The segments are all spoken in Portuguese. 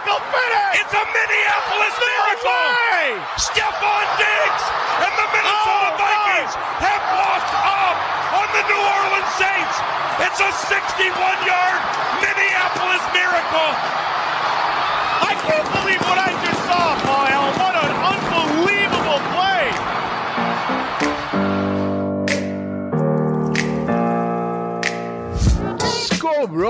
10. It's a Minneapolis no miracle! Way! Stephon Diggs and the Minnesota oh, Vikings no. have walked off on the New Orleans Saints. It's a 61-yard Minneapolis miracle. I can't believe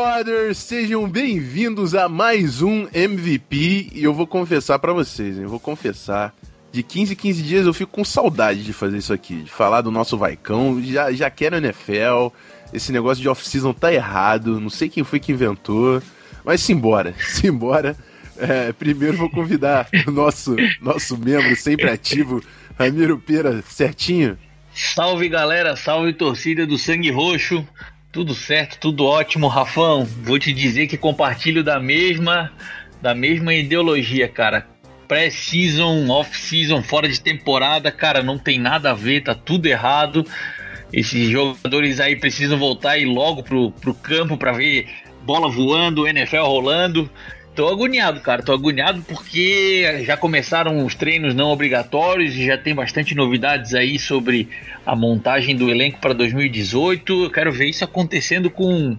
Brothers, sejam bem-vindos a mais um MVP e eu vou confessar para vocês, hein? eu vou confessar. De 15 em 15 dias eu fico com saudade de fazer isso aqui, de falar do nosso Vaicão. Já, já quero NFL, esse negócio de off-season tá errado, não sei quem foi que inventou, mas simbora, simbora. É, primeiro vou convidar o nosso, nosso membro sempre ativo, Ramiro Pera, certinho? Salve galera, salve torcida do Sangue Roxo. Tudo certo, tudo ótimo, Rafão. Vou te dizer que compartilho da mesma, da mesma ideologia, cara. Pré-season, off-season, fora de temporada, cara, não tem nada a ver, tá tudo errado. Esses jogadores aí precisam voltar e logo pro, pro campo para ver bola voando, NFL rolando. Tô agoniado, cara. Tô agoniado porque já começaram os treinos não obrigatórios e já tem bastante novidades aí sobre a montagem do elenco para 2018. Eu quero ver isso acontecendo com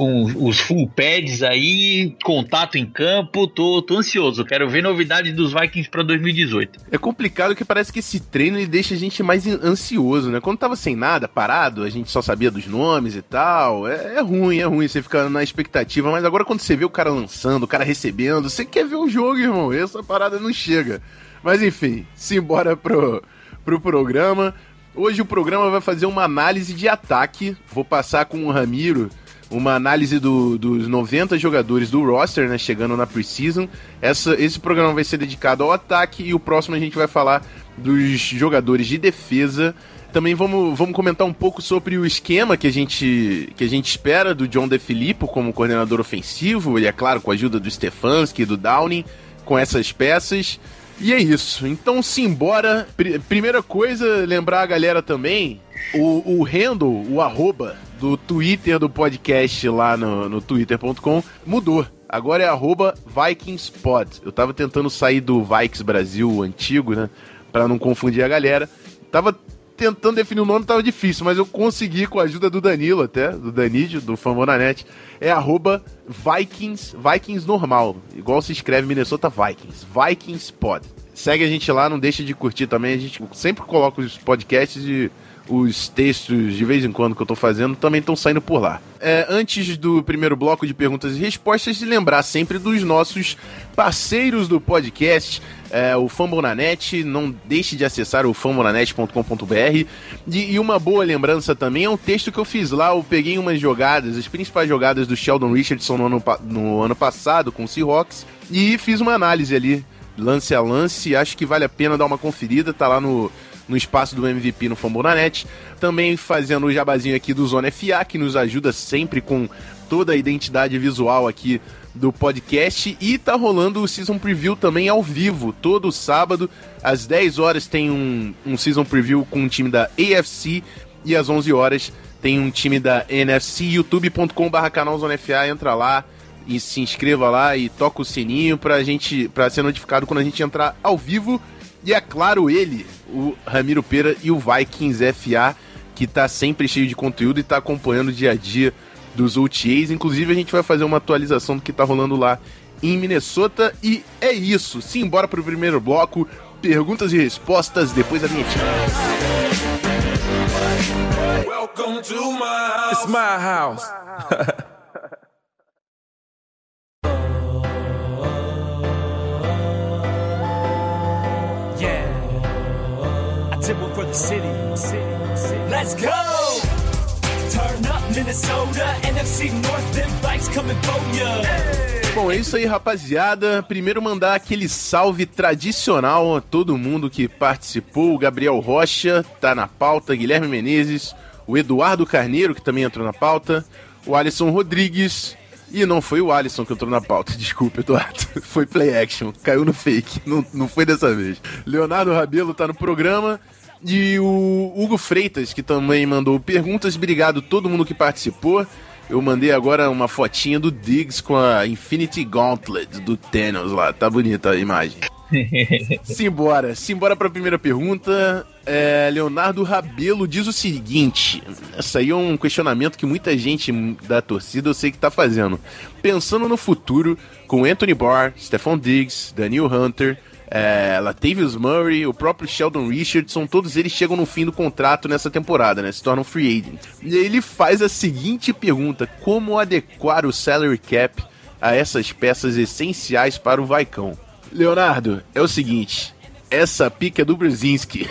com os full pads aí, contato em campo, tô, tô ansioso. Quero ver novidades dos Vikings para 2018. É complicado que parece que esse treino ele deixa a gente mais ansioso, né? Quando tava sem nada, parado, a gente só sabia dos nomes e tal. É, é ruim, é ruim você ficar na expectativa, mas agora quando você vê o cara lançando, o cara recebendo, você quer ver o jogo, irmão. Essa parada não chega. Mas enfim, simbora pro, pro programa. Hoje o programa vai fazer uma análise de ataque. Vou passar com o Ramiro uma análise do, dos 90 jogadores do roster, né, chegando na preseason. Essa, esse programa vai ser dedicado ao ataque e o próximo a gente vai falar dos jogadores de defesa. Também vamos, vamos comentar um pouco sobre o esquema que a gente, que a gente espera do John DeFilippo como coordenador ofensivo, e é claro, com a ajuda do Stefanski e do Downing, com essas peças. E é isso. Então, simbora. Pr primeira coisa, lembrar a galera também, o, o handle, o arroba do Twitter do podcast lá no, no twitter.com mudou. Agora é arroba VikingsPod. Eu tava tentando sair do Vikes Brasil antigo, né? Pra não confundir a galera. Tava tentando definir o nome, tava difícil, mas eu consegui com a ajuda do Danilo até, do Danídio, do Famonanet. É arroba Vikings, Vikings normal. Igual se escreve Minnesota Vikings. VikingsPod. Segue a gente lá, não deixa de curtir também. A gente sempre coloca os podcasts e os textos de vez em quando que eu tô fazendo também estão saindo por lá. É, antes do primeiro bloco de perguntas e respostas, lembrar sempre dos nossos parceiros do podcast, é, o Fambonanet, não deixe de acessar o fambonanet.com.br. E, uma boa lembrança também é um texto que eu fiz lá, eu peguei umas jogadas, as principais jogadas do Sheldon Richardson no ano, no ano passado com o Seahawks, e fiz uma análise ali, lance a lance, acho que vale a pena dar uma conferida, tá lá no no espaço do MVP no Fambonanet. Também fazendo o jabazinho aqui do Zona FA, que nos ajuda sempre com toda a identidade visual aqui do podcast. E tá rolando o Season Preview também ao vivo, todo sábado, às 10 horas tem um, um Season Preview com um time da AFC e às 11 horas tem um time da NFC, youtube.com.br FA, entra lá e se inscreva lá e toca o sininho pra gente, pra ser notificado quando a gente entrar ao vivo. E é claro, ele, o Ramiro Pera e o Vikings FA, que tá sempre cheio de conteúdo e tá acompanhando o dia a dia dos OTAs. Inclusive, a gente vai fazer uma atualização do que tá rolando lá em Minnesota. E é isso. Simbora pro primeiro bloco. Perguntas e respostas depois da minha Welcome to my house. It's my house. city. Let's go! Turn up Minnesota, NFC North, them bikes coming for ya. Bom, é isso aí, rapaziada. Primeiro mandar aquele salve tradicional a todo mundo que participou. O Gabriel Rocha tá na pauta, Guilherme Menezes, o Eduardo Carneiro, que também entrou na pauta, o Alisson Rodrigues. E não foi o Alisson que entrou na pauta, desculpa, Eduardo. Foi play action, caiu no fake, não, não foi dessa vez. Leonardo Rabelo tá no programa. E o Hugo Freitas, que também mandou perguntas. Obrigado a todo mundo que participou. Eu mandei agora uma fotinha do Diggs com a Infinity Gauntlet do Thanos lá. Tá bonita a imagem. Simbora, simbora pra primeira pergunta. É, Leonardo Rabelo diz o seguinte: essa aí é um questionamento que muita gente da torcida eu sei que tá fazendo. Pensando no futuro, com Anthony Barr, Stephon Diggs, Daniel Hunter, é, Latavius Murray, o próprio Sheldon Richardson, todos eles chegam no fim do contrato nessa temporada, né? Se tornam free agent. E ele faz a seguinte pergunta: como adequar o salary cap a essas peças essenciais para o Vaicão? Leonardo, é o seguinte. Essa pica é do Brzezinski.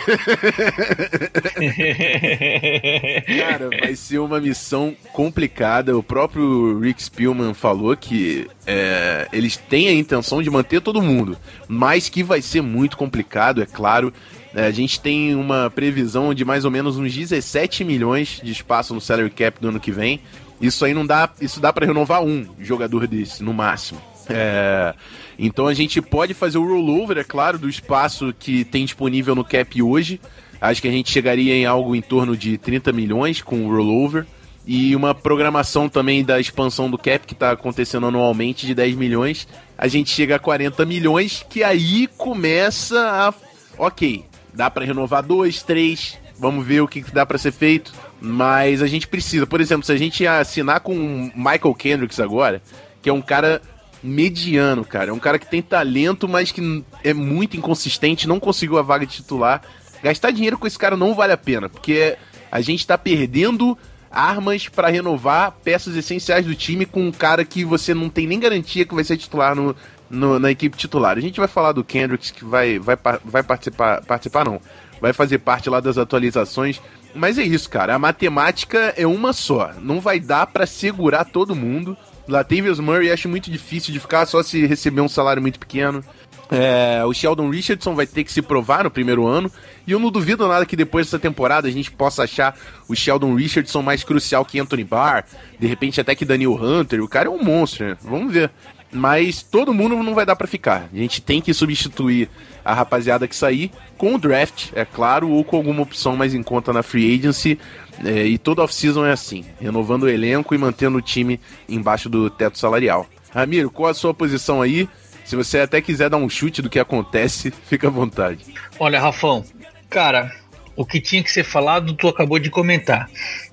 Cara, vai ser uma missão complicada. O próprio Rick Spielman falou que é, eles têm a intenção de manter todo mundo, mas que vai ser muito complicado, é claro. É, a gente tem uma previsão de mais ou menos uns 17 milhões de espaço no salary cap do ano que vem. Isso aí não dá, isso dá para renovar um jogador desse no máximo. É, então a gente pode fazer o rollover, é claro, do espaço que tem disponível no cap hoje. Acho que a gente chegaria em algo em torno de 30 milhões com o rollover. E uma programação também da expansão do cap que está acontecendo anualmente de 10 milhões. A gente chega a 40 milhões, que aí começa a. Ok, dá para renovar dois, três, vamos ver o que dá para ser feito. Mas a gente precisa, por exemplo, se a gente assinar com o Michael Kendricks agora, que é um cara mediano, cara. É um cara que tem talento, mas que é muito inconsistente, não conseguiu a vaga de titular. Gastar dinheiro com esse cara não vale a pena, porque a gente tá perdendo armas para renovar peças essenciais do time com um cara que você não tem nem garantia que vai ser titular no, no, na equipe titular. A gente vai falar do Kendricks que vai, vai, vai participar, participar não, vai fazer parte lá das atualizações. Mas é isso, cara. A matemática é uma só. Não vai dar para segurar todo mundo. Latavius Murray acho muito difícil de ficar só se receber um salário muito pequeno. É, o Sheldon Richardson vai ter que se provar no primeiro ano. E eu não duvido nada que depois dessa temporada a gente possa achar o Sheldon Richardson mais crucial que Anthony Barr. De repente até que Daniel Hunter. O cara é um monstro, né? Vamos ver. Mas todo mundo não vai dar para ficar. A gente tem que substituir a rapaziada que sair com o draft, é claro, ou com alguma opção mais em conta na free agency. É, e toda off-season é assim, renovando o elenco e mantendo o time embaixo do teto salarial. Ramiro, qual a sua posição aí? Se você até quiser dar um chute do que acontece, fica à vontade. Olha, Rafão, cara, o que tinha que ser falado, tu acabou de comentar.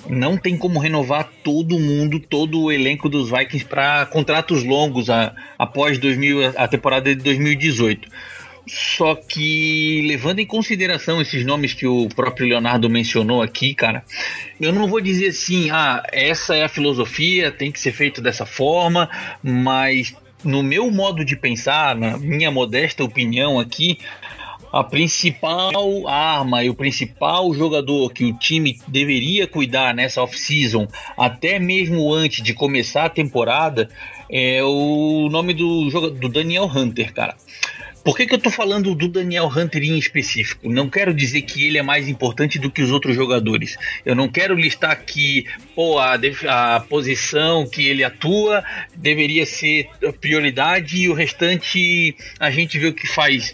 Não tem como renovar todo mundo, todo o elenco dos Vikings para contratos longos a, após 2000, a temporada de 2018. Só que, levando em consideração esses nomes que o próprio Leonardo mencionou aqui, cara, eu não vou dizer assim, ah, essa é a filosofia, tem que ser feito dessa forma, mas no meu modo de pensar, na minha modesta opinião aqui, a principal arma e o principal jogador que o time deveria cuidar nessa off-season, até mesmo antes de começar a temporada, é o nome do, do Daniel Hunter, cara. Por que, que eu tô falando do Daniel Hunter em específico? Não quero dizer que ele é mais importante do que os outros jogadores. Eu não quero listar que pô, a, a posição que ele atua deveria ser prioridade e o restante a gente vê o que faz.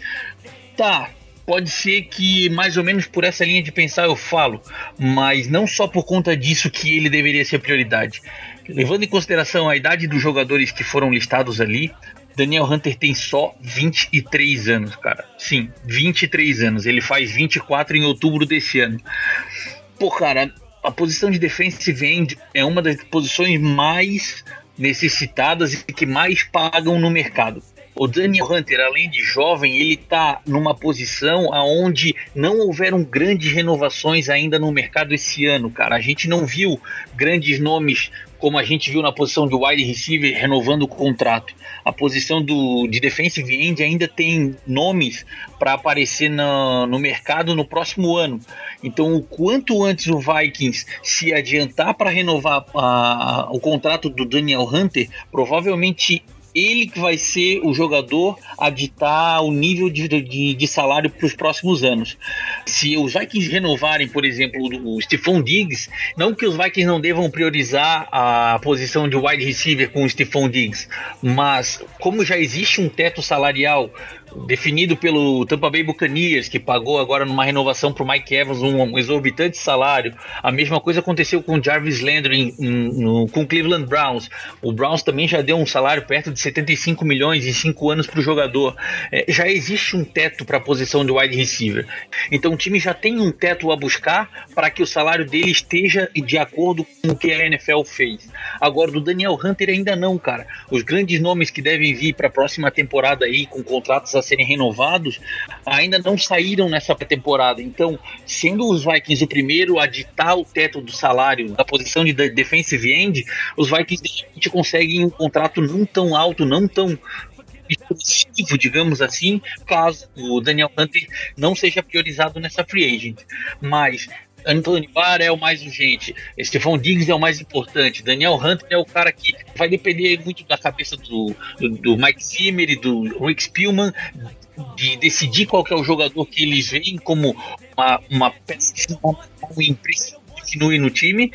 Tá, pode ser que mais ou menos por essa linha de pensar eu falo, mas não só por conta disso que ele deveria ser prioridade. Levando em consideração a idade dos jogadores que foram listados ali, Daniel Hunter tem só 23 anos, cara. Sim, 23 anos. Ele faz 24 em outubro desse ano. Pô, cara, a posição de defensive end é uma das posições mais necessitadas e que mais pagam no mercado. O Daniel Hunter, além de jovem, ele está numa posição aonde não houveram grandes renovações ainda no mercado esse ano, cara. A gente não viu grandes nomes como a gente viu na posição do wide receiver renovando o contrato. A posição do, de defensive end ainda tem nomes para aparecer no, no mercado no próximo ano. Então, o quanto antes o Vikings se adiantar para renovar a, o contrato do Daniel Hunter, provavelmente ele que vai ser o jogador a ditar o nível de, de, de salário para os próximos anos. Se os Vikings renovarem, por exemplo, o Stephon Diggs, não que os Vikings não devam priorizar a posição de wide receiver com o Stephon Diggs, mas como já existe um teto salarial definido pelo Tampa Bay Buccaneers, que pagou agora numa renovação para o Mike Evans um, exorbitante salário. A mesma coisa aconteceu com Jarvis Landry no, com Cleveland Browns. O Browns também já deu um salário perto de 75 milhões em 5 anos para o jogador. É, já existe um teto para a posição de wide receiver. Então o time já tem um teto a buscar para que o salário dele esteja de acordo com o que a NFL fez. Agora, do Daniel Hunter ainda não, cara. Os grandes nomes que devem vir para a próxima temporada aí, com contratos a serem renovados, ainda não saíram nessa pré-temporada. Então, sendo os Vikings o primeiro a ditar o teto do salário da posição de defensive end, os Vikings de conseguem um contrato não tão alto, não tão exclusivo, digamos assim, caso o Daniel Hunter não seja priorizado nessa free agent. Mas Anthony Barr é o mais urgente, Stephon Diggs é o mais importante, Daniel Hunter é o cara que vai depender muito da cabeça do, do, do Mike Zimmer e do Rick Spielman de decidir qual é o jogador que eles veem como uma, uma peça e imprescindível no time.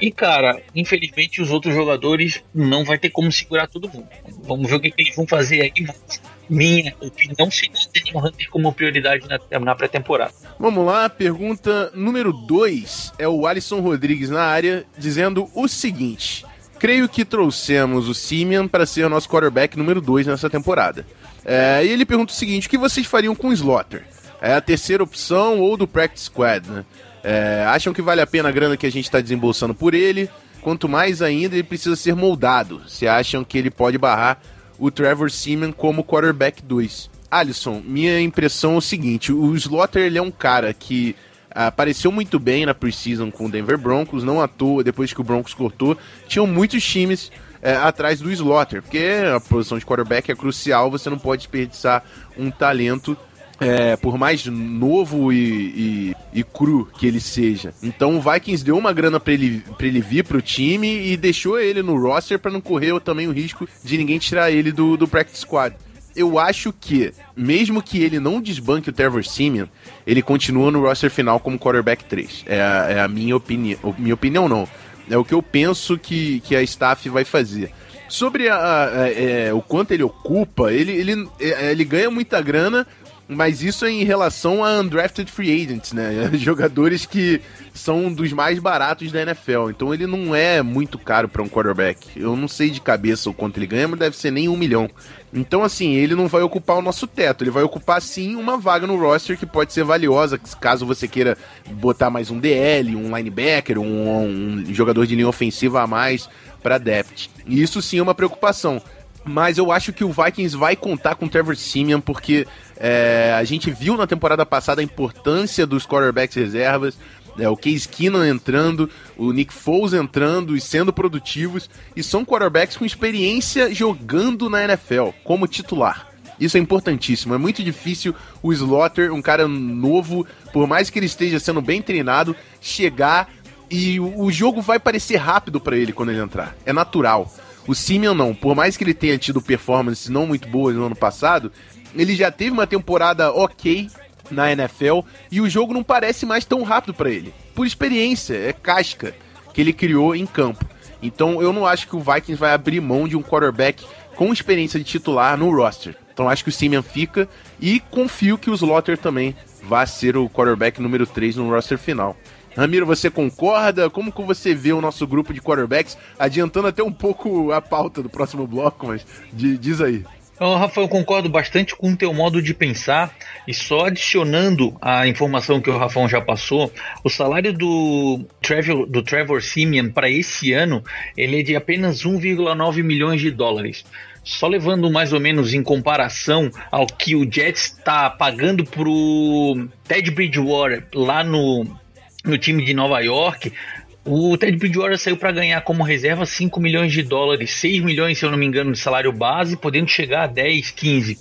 E, cara, infelizmente os outros jogadores não vai ter como segurar todo mundo. Vamos ver o que, que eles vão fazer aí, mas minha opinião seria Daniel Hunter como prioridade na, na pré-temporada. Vamos lá, pergunta número 2 é o Alisson Rodrigues na área, dizendo o seguinte. Creio que trouxemos o Simeon para ser o nosso quarterback número 2 nessa temporada. É, e ele pergunta o seguinte: o que vocês fariam com o Slaughter? É a terceira opção ou do Practice Squad, né? É, acham que vale a pena a grana que a gente está desembolsando por ele? Quanto mais ainda, ele precisa ser moldado. Se acham que ele pode barrar o Trevor Seaman como quarterback 2? Alisson, minha impressão é o seguinte: o Slaughter ele é um cara que apareceu muito bem na preseason com o Denver Broncos, não à toa, depois que o Broncos cortou, tinham muitos times é, atrás do Slaughter, porque a posição de quarterback é crucial, você não pode desperdiçar um talento é, por mais novo e, e, e, cru que ele seja. Então o Vikings deu uma grana para ele, pra ele vir pro time e deixou ele no roster para não correr também o risco de ninguém tirar ele do, do practice squad. Eu acho que, mesmo que ele não desbanque o Trevor Simeon, ele continua no roster final como quarterback 3. É a, é a minha opinião. Minha opinião não. É o que eu penso que, que a staff vai fazer. Sobre a, a, a, é, o quanto ele ocupa, ele, ele, é, ele ganha muita grana mas isso é em relação a undrafted free agents, né? Jogadores que são dos mais baratos da NFL. Então ele não é muito caro para um quarterback. Eu não sei de cabeça o quanto ele ganha, mas deve ser nem um milhão. Então, assim, ele não vai ocupar o nosso teto. Ele vai ocupar, sim, uma vaga no roster que pode ser valiosa, caso você queira botar mais um DL, um linebacker, um, um jogador de linha ofensiva a mais para depth. E isso sim é uma preocupação. Mas eu acho que o Vikings vai contar com o Trevor Simeon, porque é, a gente viu na temporada passada a importância dos quarterbacks reservas, é, o Case Keenan entrando, o Nick Foles entrando e sendo produtivos, e são quarterbacks com experiência jogando na NFL, como titular. Isso é importantíssimo. É muito difícil o Slaughter, um cara novo, por mais que ele esteja sendo bem treinado, chegar e o jogo vai parecer rápido para ele quando ele entrar. É natural. O Simeon não, por mais que ele tenha tido performances não muito boas no ano passado, ele já teve uma temporada ok na NFL e o jogo não parece mais tão rápido para ele. Por experiência, é casca que ele criou em campo. Então eu não acho que o Vikings vai abrir mão de um quarterback com experiência de titular no roster. Então acho que o Simeon fica e confio que o Slaughter também vai ser o quarterback número 3 no roster final. Ramiro, você concorda? Como que você vê o nosso grupo de quarterbacks? Adiantando até um pouco a pauta do próximo bloco, mas diz aí. Então, Rafael, eu concordo bastante com o teu modo de pensar e só adicionando a informação que o Rafael já passou, o salário do Trevor, do Trevor Simeon para esse ano ele é de apenas 1,9 milhões de dólares. Só levando mais ou menos em comparação ao que o Jets está pagando pro Ted Bridgewater lá no, no time de Nova York, o Ted Bridgewater saiu para ganhar como reserva 5 milhões de dólares, 6 milhões, se eu não me engano, de salário base, podendo chegar a 10, 15.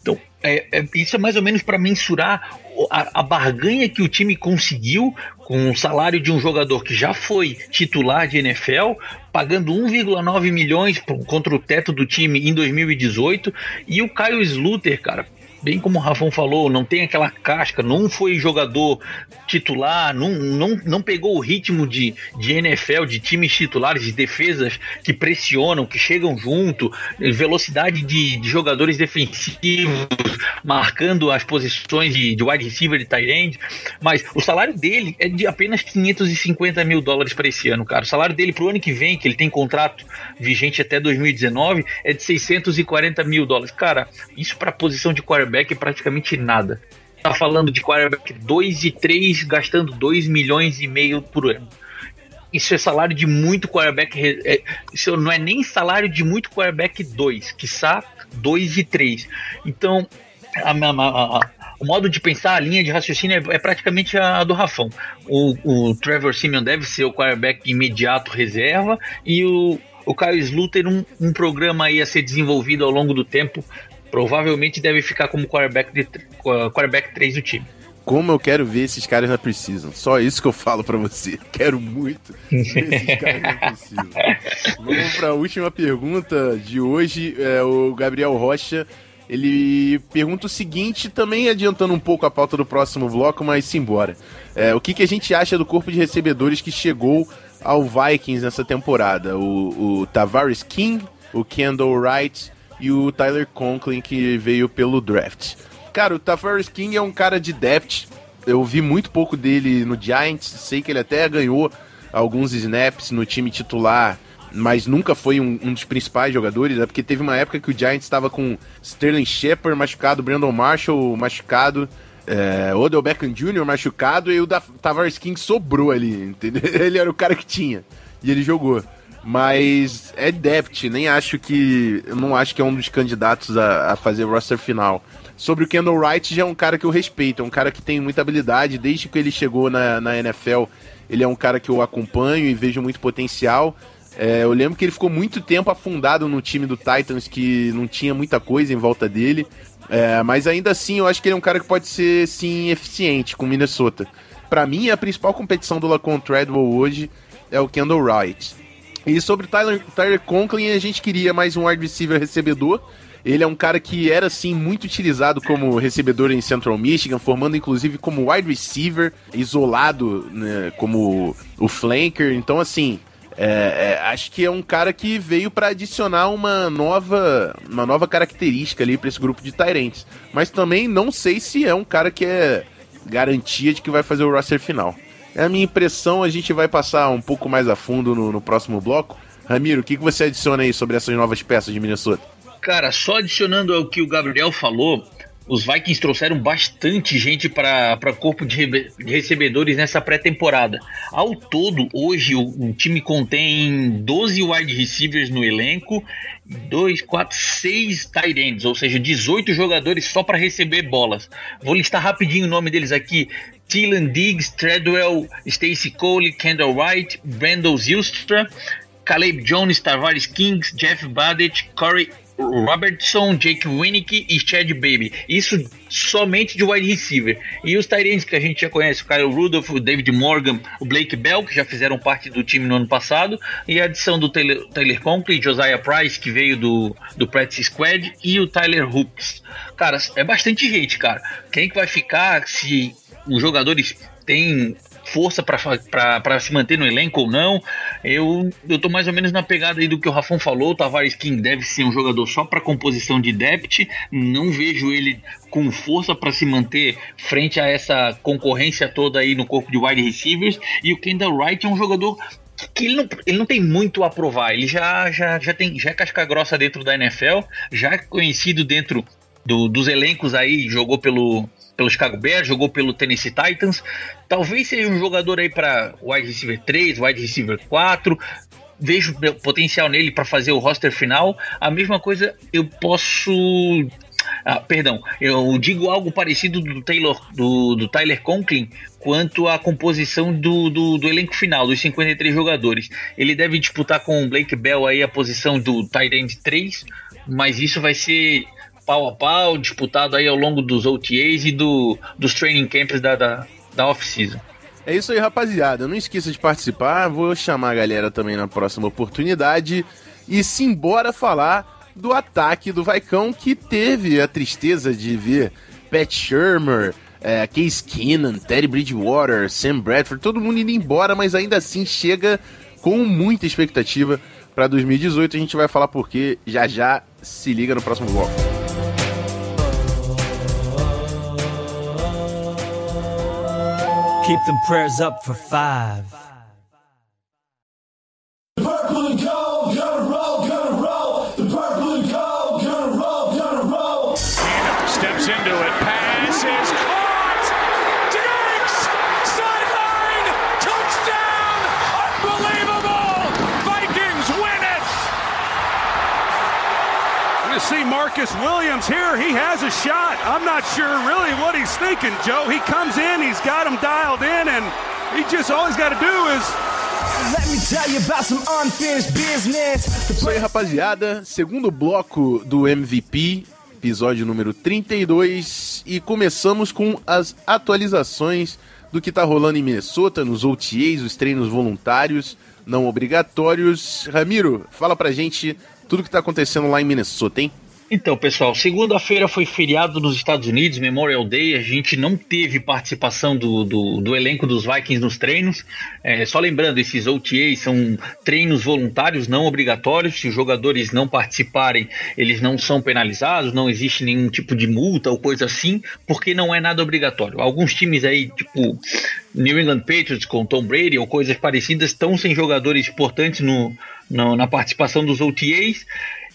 Então, é, é, isso é mais ou menos para mensurar a, a, barganha que o time conseguiu com o salário de um jogador que já foi titular de NFL, pagando 1,9 milhões contra o teto do time em 2018, e o Caio Sluter, cara, bem como o Rafão falou, não tem aquela casca, não foi jogador titular, não, não, não pegou o ritmo de, de NFL, de times titulares, de defesas que pressionam, que chegam junto, velocidade de, de jogadores defensivos, marcando as posições de, de wide receiver e tight end, mas o salário dele é de apenas 550 mil dólares para esse ano, cara. O salário dele para o ano que vem, que ele tem contrato vigente até 2019, é de 640 mil dólares. Cara, isso para a posição de quarterback quarterback praticamente nada. Tá falando de quarterback 2 e 3 gastando 2 milhões e meio por ano. Isso é salário de muito quarterback. É, isso não é nem salário de muito quarterback 2, quiçá 2 e 3. Então, a, a, a, o modo de pensar, a linha de raciocínio é, é praticamente a do Rafão. O, o, Trevor Simeon deve ser o quarterback imediato reserva e o, o Kyle Sluter um, um programa aí a ser desenvolvido ao longo do tempo provavelmente deve ficar como quarterback, de, quarterback 3 do time. Como eu quero ver esses caras na Precision. Só isso que eu falo para você. Quero muito ver esses caras na Precision. Vamos para a última pergunta de hoje. É, o Gabriel Rocha ele pergunta o seguinte, também adiantando um pouco a pauta do próximo bloco, mas simbora. É, o que, que a gente acha do corpo de recebedores que chegou ao Vikings nessa temporada? O, o Tavares King, o Kendall Wright e o Tyler Conklin, que veio pelo draft. Cara, o Tavares King é um cara de depth. Eu vi muito pouco dele no Giants. Sei que ele até ganhou alguns snaps no time titular, mas nunca foi um, um dos principais jogadores, né? Porque teve uma época que o Giants estava com Sterling Shepard machucado, Brandon Marshall machucado, é, Odell Beckham Jr. machucado e o Tavares King sobrou ali, entendeu? Ele era o cara que tinha e ele jogou. Mas é depth, nem acho que. Não acho que é um dos candidatos a, a fazer o roster final. Sobre o Kendall Wright, já é um cara que eu respeito, é um cara que tem muita habilidade. Desde que ele chegou na, na NFL, ele é um cara que eu acompanho e vejo muito potencial. É, eu lembro que ele ficou muito tempo afundado no time do Titans, que não tinha muita coisa em volta dele. É, mas ainda assim, eu acho que ele é um cara que pode ser, sim, eficiente com Minnesota. Para mim, a principal competição do Lacon Treadwell hoje é o Kendall Wright. E sobre Tyler, Tyler Conklin, a gente queria mais um wide receiver recebedor. Ele é um cara que era, assim, muito utilizado como recebedor em Central Michigan, formando inclusive como wide receiver, isolado né, como o flanker. Então, assim, é, é, acho que é um cara que veio para adicionar uma nova, uma nova característica ali para esse grupo de Tyrants. Mas também não sei se é um cara que é garantia de que vai fazer o roster final. É a minha impressão, a gente vai passar um pouco mais a fundo no, no próximo bloco. Ramiro, o que, que você adiciona aí sobre essas novas peças de Minnesota? Cara, só adicionando ao que o Gabriel falou, os Vikings trouxeram bastante gente para corpo de, de, recebedores nessa pré-temporada. Ao todo, hoje o, o, time contém 12 wide receivers no elenco, 2, 4, 6 tight ends, ou seja, 18 jogadores só para receber bolas. Vou listar rapidinho o nome deles aqui: Tylan Diggs, Treadwell, Stacy Cole, Kendall Wright, Brandon Zilstra, Caleb Jones, Tavares Kings, Jeff Badett, Corey Robertson, Jake Winnick e Chad Baby. Isso somente de wide receiver. E os Tyrants que a gente já conhece, o Kyle Rudolph, o David Morgan, o Blake Bell, que já fizeram parte do time no ano passado, e a adição do Taylor, Taylor Conklin, Josiah Price, que veio do, do Practice Squad, e o Tyler Hooks. Cara, é bastante gente, cara. Quem que vai ficar se os jogadores têm força para se manter no elenco ou não. Eu, eu tô mais ou menos na pegada aí do que o Rafão falou. O Tavares King deve ser um jogador só para composição de depth. Não vejo ele com força para se manter frente a essa concorrência toda aí no corpo de wide receivers. E o Kendall Wright é um jogador que ele não, ele não tem muito a provar. Ele já, já, já, tem, já é casca grossa dentro da NFL, já é conhecido dentro do, dos elencos aí, jogou pelo, pelo Chicago Bears, jogou pelo Tennessee Titans. Talvez seja um jogador aí para wide receiver 3, wide receiver 4. Vejo potencial nele para fazer o roster final. A mesma coisa eu posso ah, perdão, eu digo algo parecido do Taylor, do, do Tyler Conklin quanto à composição do, do, do, elenco final, dos 53 jogadores. Ele deve disputar com o Blake Bell aí a posição do tight end 3, mas isso vai ser pau a pau, disputado aí ao longo dos OTAs e do, dos training camps da, da, da off-season. É isso aí, rapaziada. Não esqueça de participar. Vou chamar a galera também na próxima oportunidade. E simbora falar do ataque do Vaicão, que teve a tristeza de ver Pat Shermer, é, Case Keenan, Teddy Bridgewater, Sam Bradford, todo mundo indo embora, mas ainda assim chega com muita expectativa para 2018. A gente vai falar porque já já se liga no próximo bloco. Keep them prayers up for five. Marcus Williams here. He has a shot. I'm not sure really what he's thinking, Joe. He comes in, he's got him dialed in, and he just all he's got to do is. Isso aí, rapaziada. Segundo bloco do MVP, episódio número 32. E começamos com as atualizações do que tá rolando em Minnesota, nos OTAs, os treinos voluntários, não obrigatórios. Ramiro, fala pra gente tudo que tá acontecendo lá em Minnesota, hein? Então, pessoal, segunda-feira foi feriado nos Estados Unidos, Memorial Day. A gente não teve participação do, do, do elenco dos Vikings nos treinos. É, só lembrando, esses OTAs são treinos voluntários, não obrigatórios. Se os jogadores não participarem, eles não são penalizados, não existe nenhum tipo de multa ou coisa assim, porque não é nada obrigatório. Alguns times aí, tipo New England Patriots com Tom Brady ou coisas parecidas, estão sem jogadores importantes no, no na participação dos OTAs.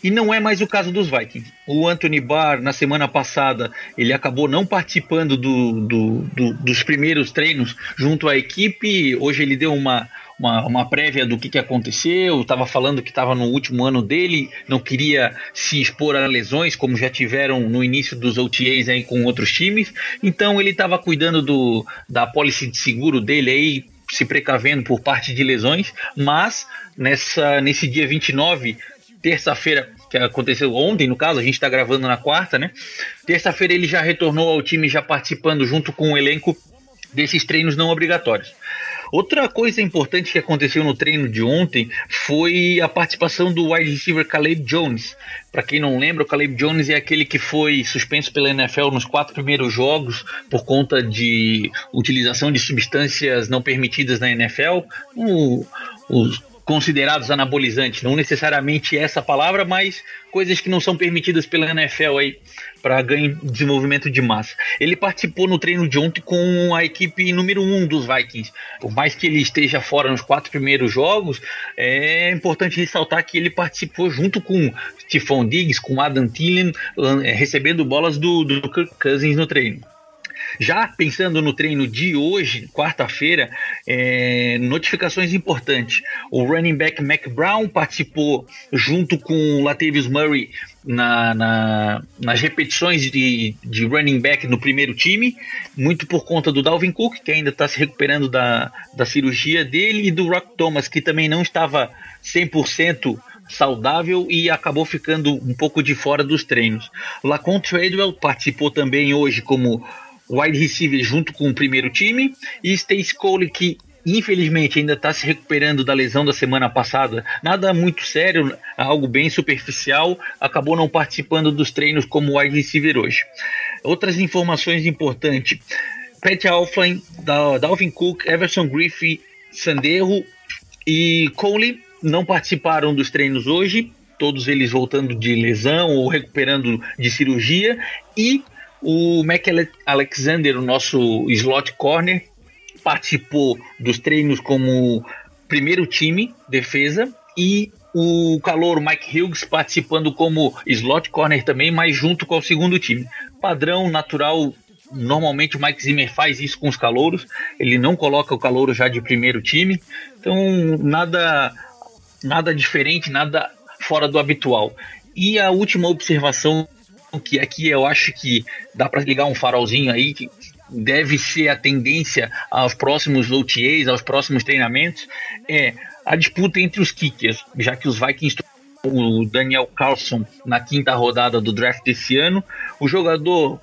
E não é mais o caso dos Vikings. O Anthony Barr, na semana passada, ele acabou não participando do, do, do, dos primeiros treinos junto à equipe. Hoje ele deu uma, uma, uma prévia do que, que aconteceu. Estava falando que estava no último ano dele, não queria se expor a lesões, como já tiveram no início dos OTAs aí com outros times. Então ele estava cuidando do, da pólice de seguro dele aí, se precavendo por parte de lesões, mas nessa, nesse dia 29 terça-feira, que aconteceu ontem, no caso, a gente está gravando na quarta, né? Terça-feira ele já retornou ao time, já participando junto com o elenco desses treinos não obrigatórios. Outra coisa importante que aconteceu no treino de ontem foi a participação do wide receiver Caleb Jones. Para quem não lembra, o Caleb Jones é aquele que foi suspenso pela NFL nos quatro primeiros jogos por conta de utilização de substâncias não permitidas na NFL. O, os considerados anabolizantes, não necessariamente essa palavra, mas coisas que não são permitidas pela NFL aí para ganho de desenvolvimento de massa. Ele participou no treino de ontem com a equipe número 1 um dos Vikings. Por mais que ele esteja fora nos quatro primeiros jogos, é importante ressaltar que ele participou junto com Stephon Diggs, com Adam Thielen, eh, recebendo bolas do, do Kirk Cousins no treino. Já pensando no treino de hoje, quarta-feira, é, notificações importantes. O running back Mac Brown participou junto com o Latavius Murray na, na, nas repetições de, de running back no primeiro time, muito por conta do Dalvin Cook, que ainda está se recuperando da, da cirurgia dele, e do Rock Thomas, que também não estava 100% saudável e acabou ficando um pouco de fora dos treinos. Lacon Treadwell participou também hoje como wide receiver junto com o primeiro time, e Stacy Cole, que infelizmente ainda está se recuperando da lesão da semana passada, nada muito sério, algo bem superficial, acabou não participando dos treinos como wide receiver hoje. Outras informações importantes: Pat Alflin, Dalvin Cook, Everson Griffey, Sanderro e Cole não participaram dos treinos hoje, todos eles voltando de lesão ou recuperando de cirurgia, e o Mac Alexander, o nosso slot corner, participou dos treinos como primeiro time, defesa, e o calor Mike Hughes participando como slot corner também, mas junto com o segundo time. Padrão natural, normalmente o Mike Zimmer faz isso com os calouros, ele não coloca o calouro já de primeiro time, então nada nada diferente, nada fora do habitual. E a última observação que aqui eu acho que dá para ligar um farolzinho aí que deve ser a tendência aos próximos OTAs, aos próximos treinamentos, é a disputa entre os kickers, já que os Vikings o Daniel Carlson na quinta rodada do draft desse ano. O jogador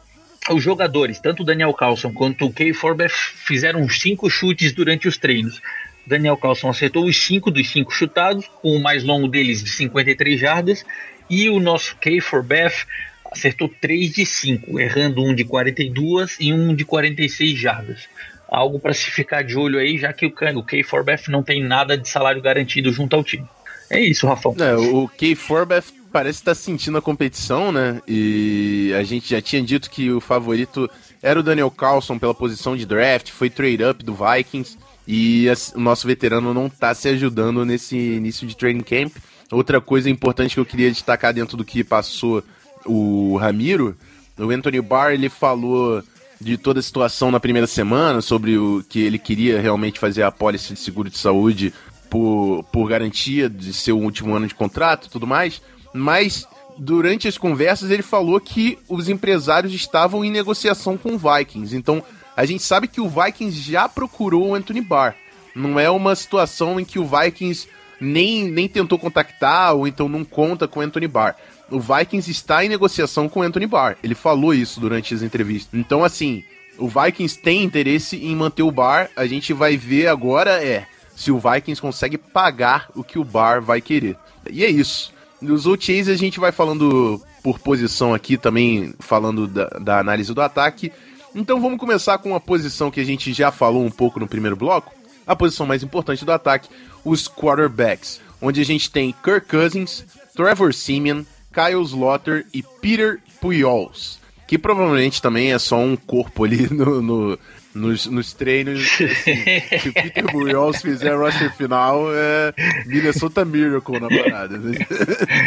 os jogadores, tanto o Daniel Carlson quanto o Kay Forbeth, fizeram cinco chutes durante os treinos. Daniel Carlson acertou os cinco dos cinco chutados, com o mais longo deles de 53 jardas, e o nosso Kay Forbeth acertou 3 de 5, errando um de 42 e um de 46 jardas. Algo para se ficar de olho aí, já que o, o Kay Forbeth não tem nada de salário garantido junto ao time. É isso, Rafão. É, o Kay Forbeth parece estar tá sentindo a competição, né? E a gente já tinha dito que o favorito era o Daniel Carlson pela posição de draft, foi trade up do Vikings. E o nosso veterano não está se ajudando nesse início de training camp. Outra coisa importante que eu queria destacar dentro do que passou o Ramiro, o Anthony Barr ele falou de toda a situação na primeira semana, sobre o que ele queria realmente fazer a pólice de seguro de saúde por, por garantia de seu último ano de contrato e tudo mais. Mas durante as conversas ele falou que os empresários estavam em negociação com o Vikings. Então a gente sabe que o Vikings já procurou o Anthony Barr. Não é uma situação em que o Vikings nem, nem tentou contactar ou então não conta com o Anthony Barr o Vikings está em negociação com o Anthony Barr. Ele falou isso durante as entrevistas. Então, assim, o Vikings tem interesse em manter o Barr. A gente vai ver agora é se o Vikings consegue pagar o que o Barr vai querer. E é isso. Nos OTAs a gente vai falando por posição aqui também, falando da, da análise do ataque. Então vamos começar com uma posição que a gente já falou um pouco no primeiro bloco. A posição mais importante do ataque, os quarterbacks. Onde a gente tem Kirk Cousins, Trevor Simeon, Kyle Slaughter e Peter Pujols, que provavelmente também é só um corpo ali no, no nos, nos, treinos. Assim, se o Peter Pujols fizer o roster final, é Minnesota Miracle na parada. Né?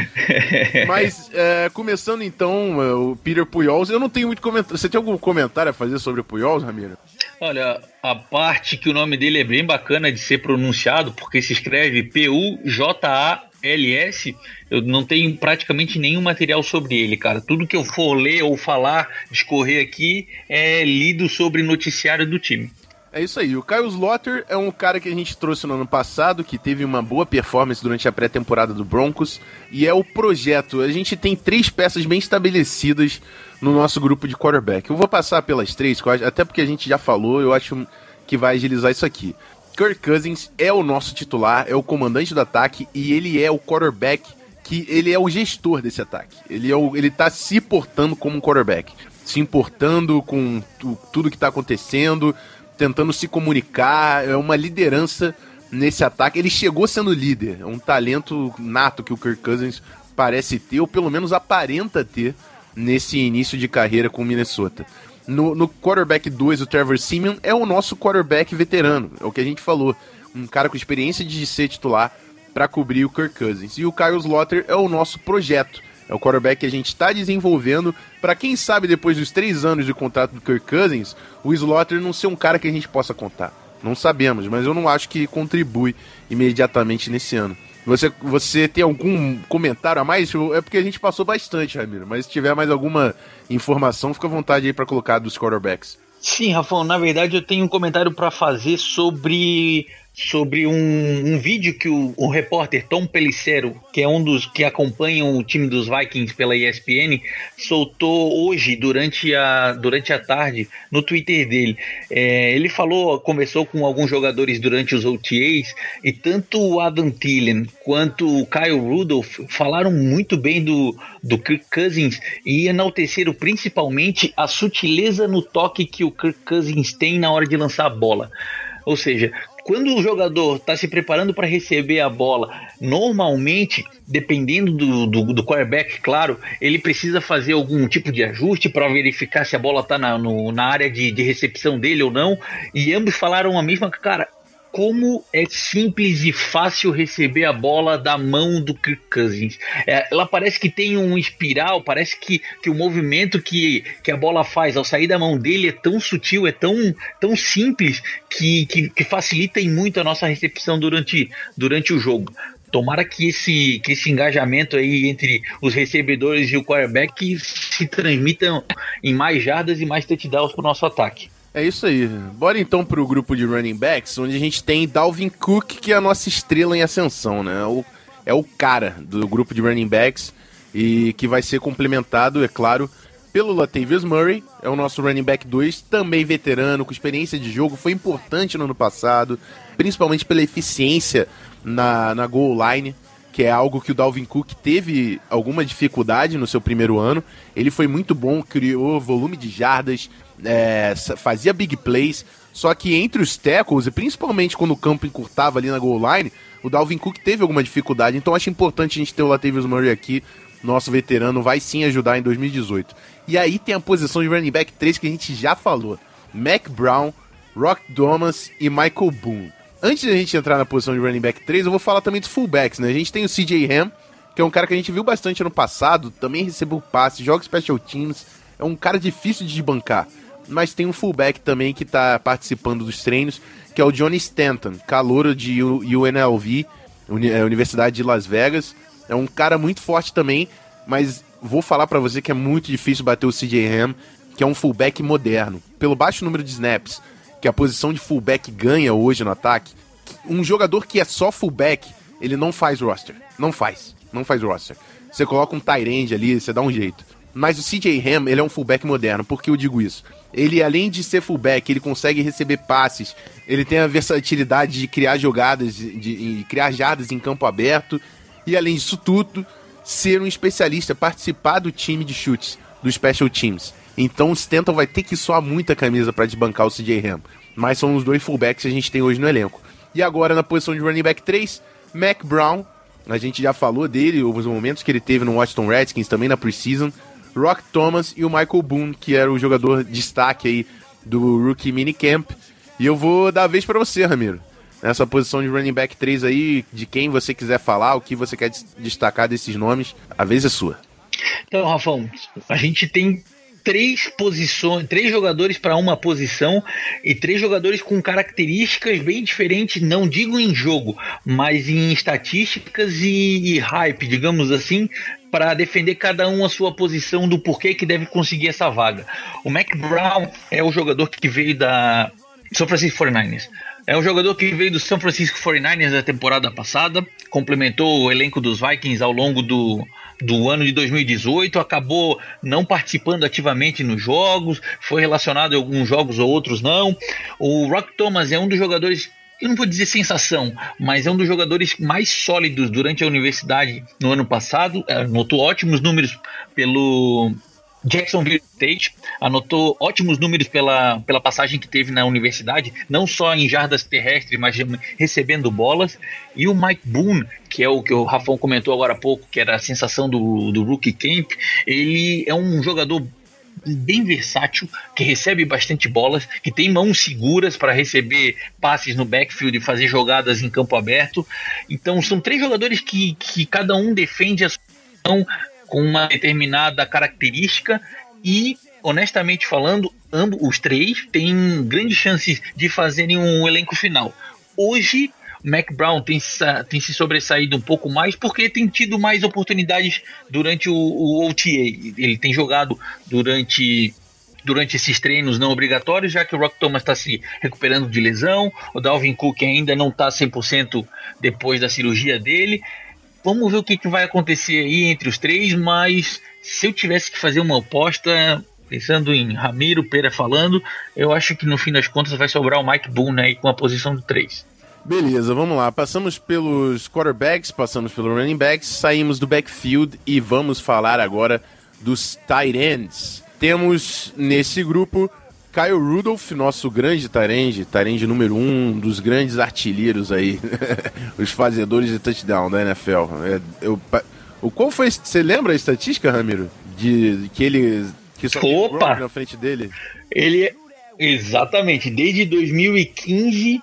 Mas, é, começando então, é, o Peter Pujols, eu não tenho muito comentário. Você tem algum comentário a fazer sobre o Pujols, Ramiro? Olha, a parte que o nome dele é bem bacana de ser pronunciado, porque se escreve P-U-J-A LS, eu não tenho praticamente nenhum material sobre ele, cara. Tudo que eu for ler ou falar, discorrer aqui, é lido sobre noticiário do time. É isso aí. O Kyle Slaughter é um cara que a gente trouxe no ano passado, que teve uma boa performance durante a pré-temporada do Broncos, e é o projeto. A gente tem três peças bem estabelecidas no nosso grupo de quarterback. Eu vou passar pelas três, até porque a gente já falou, eu acho que vai agilizar isso aqui. Kirk Cousins é o nosso titular, é o comandante do ataque e ele é o quarterback que ele é o gestor desse ataque. Ele é o, ele tá se portando como um quarterback, se importando com tu, tudo que tá acontecendo, tentando se comunicar, é uma liderança nesse ataque. Ele chegou sendo líder, é um talento nato que o Kirk Cousins parece ter, ou pelo menos aparenta ter nesse início de carreira com o Minnesota. No, no quarterback 2, o Trevor Simeon é o nosso quarterback veterano, é o que a gente falou. Um cara com experiência de ser titular para cobrir o Kirk Cousins. E o Kyle Slaughter é o nosso projeto. É o quarterback que a gente está desenvolvendo para quem sabe depois dos três anos de contrato do Kirk Cousins, o Slaughter não ser um cara que a gente possa contar. Não sabemos, mas eu não acho que contribui imediatamente nesse ano. Você, você tem algum comentário a mais? É porque a gente passou bastante, Ramiro. Mas se tiver mais alguma informação, fica à vontade aí para colocar dos quarterbacks. Sim, Rafão, na verdade eu tenho um comentário para fazer sobre sobre um, um vídeo que o, o, repórter Tom Pelicero, que é um dos que acompanham o time dos Vikings pela ESPN, soltou hoje durante a, durante a tarde no Twitter dele. É, ele falou, conversou com alguns jogadores durante os OTAs e tanto o Adam Thielen quanto o Kyle Rudolph falaram muito bem do, do Kirk Cousins e enalteceram principalmente a sutileza no toque que o Kirk Cousins tem na hora de lançar a bola. Ou seja, quando o jogador está se preparando para receber a bola, normalmente, dependendo do, do, do, quarterback, claro, ele precisa fazer algum tipo de ajuste para verificar se a bola está na, na área de, de recepção dele ou não. E ambos falaram a mesma, cara, como é simples e fácil receber a bola da mão do Kirk Cousins. É, ela parece que tem um espiral, parece que, que o movimento que, que a bola faz ao sair da mão dele é tão sutil, é tão, tão simples que, que, que facilita muito a nossa recepção durante, durante o jogo. Tomara que esse, que esse engajamento aí entre os recebedores e o quarterback se transmitam em mais jardas e mais touchdowns para o nosso ataque. É isso aí. Bora então pro grupo de running backs, onde a gente tem Dalvin Cook, que é a nossa estrela em ascensão, né? O, é o cara do grupo de running backs e que vai ser complementado, é claro, pelo Latavius Murray, é o nosso running back 2, também veterano, com experiência de jogo, foi importante no ano passado, principalmente pela eficiência na, na goal line, que é algo que o Dalvin Cook teve alguma dificuldade no seu primeiro ano. Ele foi muito bom, criou volume de jardas, é, fazia big plays, só que entre os tackles, e principalmente quando o campo encurtava ali na goal line, o Dalvin Cook teve alguma dificuldade, então acho importante a gente ter o Latavius Murray aqui, nosso veterano, vai sim ajudar em 2018. E aí tem a posição de running back 3 que a gente já falou. Mac Brown, Rock Thomas e Michael Boone. Antes da gente entrar na posição de running back 3, eu vou falar também dos fullbacks, né? A gente tem o CJ Ham, que é um cara que a gente viu bastante ano passado, também recebeu passe, joga special teams, é um cara difícil de bancar. Mas tem um fullback também que tá participando dos treinos, que é o Johnny Stanton, calouro de UNLV, é, Universidade de Las Vegas. É um cara muito forte também, mas vou falar para você que é muito difícil bater o CJ Ham, que é um fullback moderno. Pelo baixo número de snaps, que a posição de fullback ganha hoje no ataque, um jogador que é só fullback, ele não faz roster. Não faz. Não faz roster. Você coloca um tight ali, você dá um jeito. Mas o CJ Ham, ele é um fullback moderno. Por que eu digo isso? Ele, além de ser fullback, ele consegue receber passes, ele tem a versatilidade de criar jogadas, de, de criar jardas em campo aberto, e além disso tudo, ser um especialista, participar do time de chutes, do Special Teams. Então o Stanton vai ter que suar muita camisa para desbancar o CJ Ham. Mas são os dois fullbacks que a gente tem hoje no elenco. E agora na posição de running back 3, Mac Brown. A gente já falou dele, os momentos que ele teve no Washington Redskins, também na preseason. Rock Thomas e o Michael Boone, que era o jogador destaque aí do Rookie Minicamp. E eu vou dar a vez para você, Ramiro. Nessa posição de running back 3 aí, de quem você quiser falar, o que você quer destacar desses nomes, a vez é sua. Então, Rafão, a gente tem três posições, três jogadores para uma posição e três jogadores com características bem diferentes, não digo em jogo, mas em estatísticas e, e hype, digamos assim, para defender cada um a sua posição do porquê que deve conseguir essa vaga. O Mac Brown é o jogador que veio da São Francisco 49ers. É um jogador que veio do São Francisco 49ers da temporada passada, complementou o elenco dos Vikings ao longo do, do ano de 2018, acabou não participando ativamente nos jogos, foi relacionado em alguns jogos ou outros não. O Rock Thomas é um dos jogadores eu não vou dizer sensação, mas é um dos jogadores mais sólidos durante a universidade no ano passado. Anotou ótimos números pelo Jacksonville State anotou ótimos números pela, pela passagem que teve na universidade, não só em jardas terrestres, mas recebendo bolas. E o Mike Boone, que é o que o Rafão comentou agora há pouco, que era a sensação do, do Rookie Camp, ele é um jogador bem versátil, que recebe bastante bolas, que tem mãos seguras para receber passes no backfield e fazer jogadas em campo aberto. Então são três jogadores que, que cada um defende a sua com uma determinada característica e honestamente falando, ambos os três têm grandes chances de fazerem um elenco final. Hoje, Mac Brown tem, tem se sobressaído um pouco mais porque tem tido mais oportunidades durante o, o OTA. Ele tem jogado durante durante esses treinos não obrigatórios, já que o Rock Thomas está se recuperando de lesão, o Dalvin Cook ainda não está 100% depois da cirurgia dele. Vamos ver o que, que vai acontecer aí entre os três, mas se eu tivesse que fazer uma aposta, pensando em Ramiro, Pera falando, eu acho que no fim das contas vai sobrar o Mike Boone aí com a posição do 3. Beleza, vamos lá. Passamos pelos quarterbacks, passamos pelos running backs, saímos do backfield e vamos falar agora dos tight ends. Temos nesse grupo Kyle Rudolph, nosso grande Tarenge, Tarenge número um, dos grandes artilheiros aí, os fazedores de touchdown da NFL. É, eu, o qual foi? Você lembra a estatística, Ramiro? De, que ele que só Opa! na frente dele? Ele é, exatamente desde 2015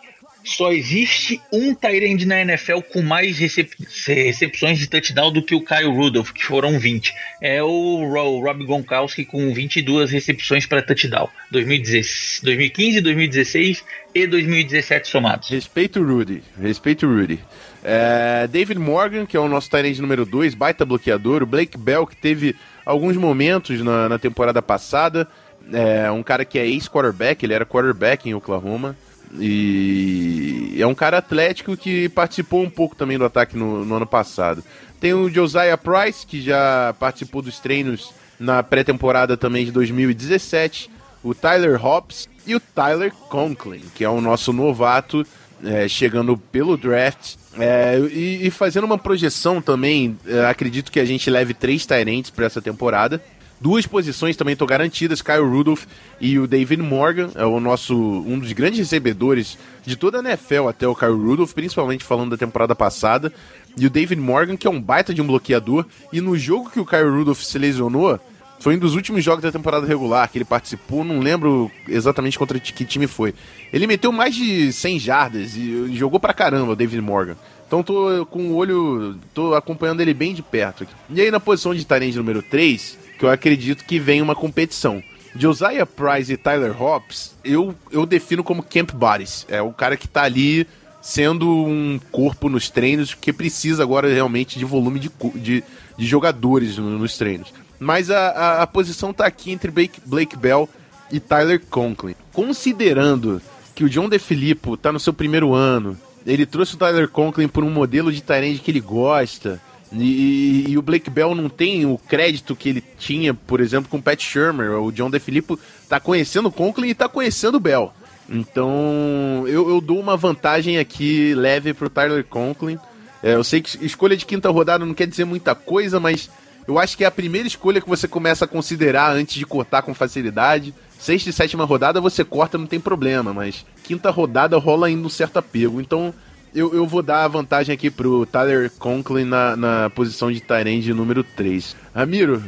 só existe um Tyrande na NFL com mais recep recepções de touchdown do que o Kyle Rudolph, que foram 20. É o Rob Gronkowski com 22 recepções para touchdown. 2015, 2016 e 2017 somados. Respeito o Rudy, respeito o Rudy. É, David Morgan, que é o nosso Tyrande número 2, baita bloqueador. O Blake Bell, que teve alguns momentos na, na temporada passada. É, um cara que é ex-quarterback, ele era quarterback em Oklahoma E é um cara atlético que participou um pouco também do ataque no, no ano passado. Tem o Josiah Price, que já participou dos treinos na pré-temporada também de 2017. O Tyler Hobbs e o Tyler Conklin, que é o nosso novato é, chegando pelo draft. É, e, e, fazendo uma projeção também, é, acredito que a gente leve três Tyrants para essa temporada. Duas posições também estão garantidas, Kyle Rudolph e o David Morgan, é o nosso um dos grandes recebedores de toda a NFL até o Kyle Rudolph, principalmente falando da temporada passada. E o David Morgan, que é um baita de um bloqueador, e no jogo que o Kyle Rudolph se lesionou, foi um dos últimos jogos da temporada regular que ele participou, não lembro exatamente contra que time foi. Ele meteu mais de 100 jardas e jogou pra caramba o David Morgan. Então tô com o olho, tô acompanhando ele bem de perto. E aí na posição de Tyrande número 3, que eu acredito que vem uma competição. Josiah Price e Tyler Hobbs, eu, eu defino como camp bodies. É o cara que tá ali sendo um corpo nos treinos, que precisa agora realmente de volume de, de, de jogadores nos treinos. Mas a, a, a posição tá aqui entre Blake, Blake Bell e Tyler Conklin. Considerando que o John DeFilippo tá no seu primeiro ano, ele trouxe o Tyler Conklin por um modelo de Tyrande que ele gosta, e, e, o Blake Bell não tem o crédito que ele tinha, por exemplo, com o Pat Shermer. O John DeFilippo tá conhecendo o Conklin e tá conhecendo o Bell. Então, eu, eu dou uma vantagem aqui leve pro Tyler Conklin. É, eu sei que escolha de quinta rodada não quer dizer muita coisa, mas eu acho que é a primeira escolha que você começa a considerar antes de cortar com facilidade. Sexta e sétima rodada você corta, não tem problema, mas quinta rodada rola ainda um certo apego. Então eu, eu vou dar a vantagem aqui pro Tyler Conklin na, na posição de Tyrande número 3. Ramiro,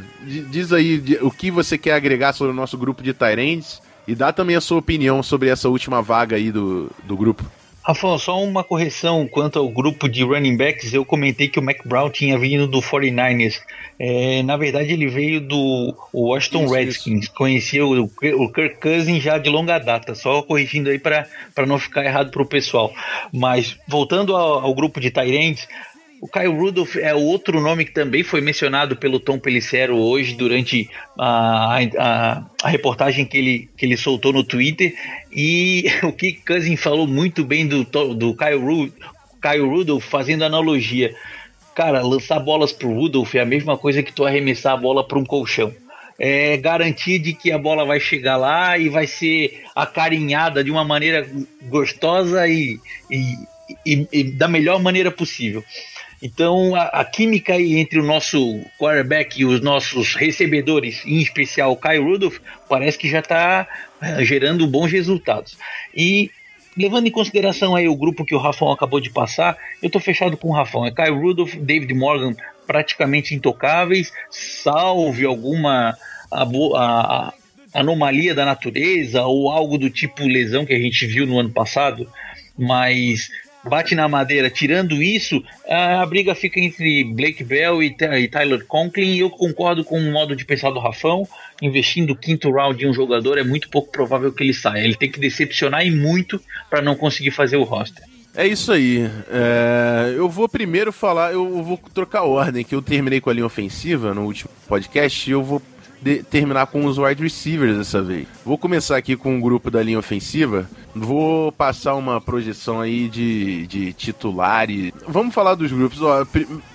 diz aí o que você quer agregar sobre o nosso grupo de Tyrands e dá também a sua opinião sobre essa última vaga aí do, do grupo. Rafael, só uma correção quanto ao grupo de running backs. Eu comentei que o Mac Brown tinha vindo do 49ers. É, na verdade, ele veio do Washington isso, Redskins. Isso. Conhecia o, o Kirk Cousins já de longa data. Só corrigindo aí para não ficar errado para o pessoal. Mas voltando ao, ao grupo de Tyrants, o Kyle Rudolph é outro nome que também foi mencionado pelo Tom Pelicero hoje durante a, a, a, reportagem que ele, que ele soltou no Twitter. E o que Cousin falou muito bem do, do Kyle, Ru, Kyle Rudolph, fazendo analogia. Cara, lançar bolas pro Rudolph é a mesma coisa que tu arremessar a bola para um colchão. É garantia de que a bola vai chegar lá e vai ser acarinhada de uma maneira gostosa e, e, e, e da melhor maneira possível. Então, a, a, química entre o nosso quarterback e os nossos recebedores, em especial o Kyle Rudolph, parece que já está é, gerando bons resultados. E levando em consideração aí o grupo que o Rafão acabou de passar, eu estou fechado com o Rafão. É Kyle Rudolph, David Morgan praticamente intocáveis, salve alguma a, a, anomalia da natureza ou algo do tipo lesão que a gente viu no ano passado, mas bate na madeira. Tirando isso, a briga fica entre Blake Bell e, Tyler Conklin. E eu concordo com o modo de pensar do Rafão. Investindo o quinto round em um jogador é muito pouco provável que ele saia. Ele tem que decepcionar e muito para não conseguir fazer o roster. É isso aí. É, eu vou primeiro falar, eu vou trocar a ordem, que eu terminei com a linha ofensiva no último podcast, e eu vou de, terminar com os wide receivers dessa vez. Vou começar aqui com o grupo da linha ofensiva. Vou passar uma projeção aí de, de titulares. Vamos falar dos grupos. Ó,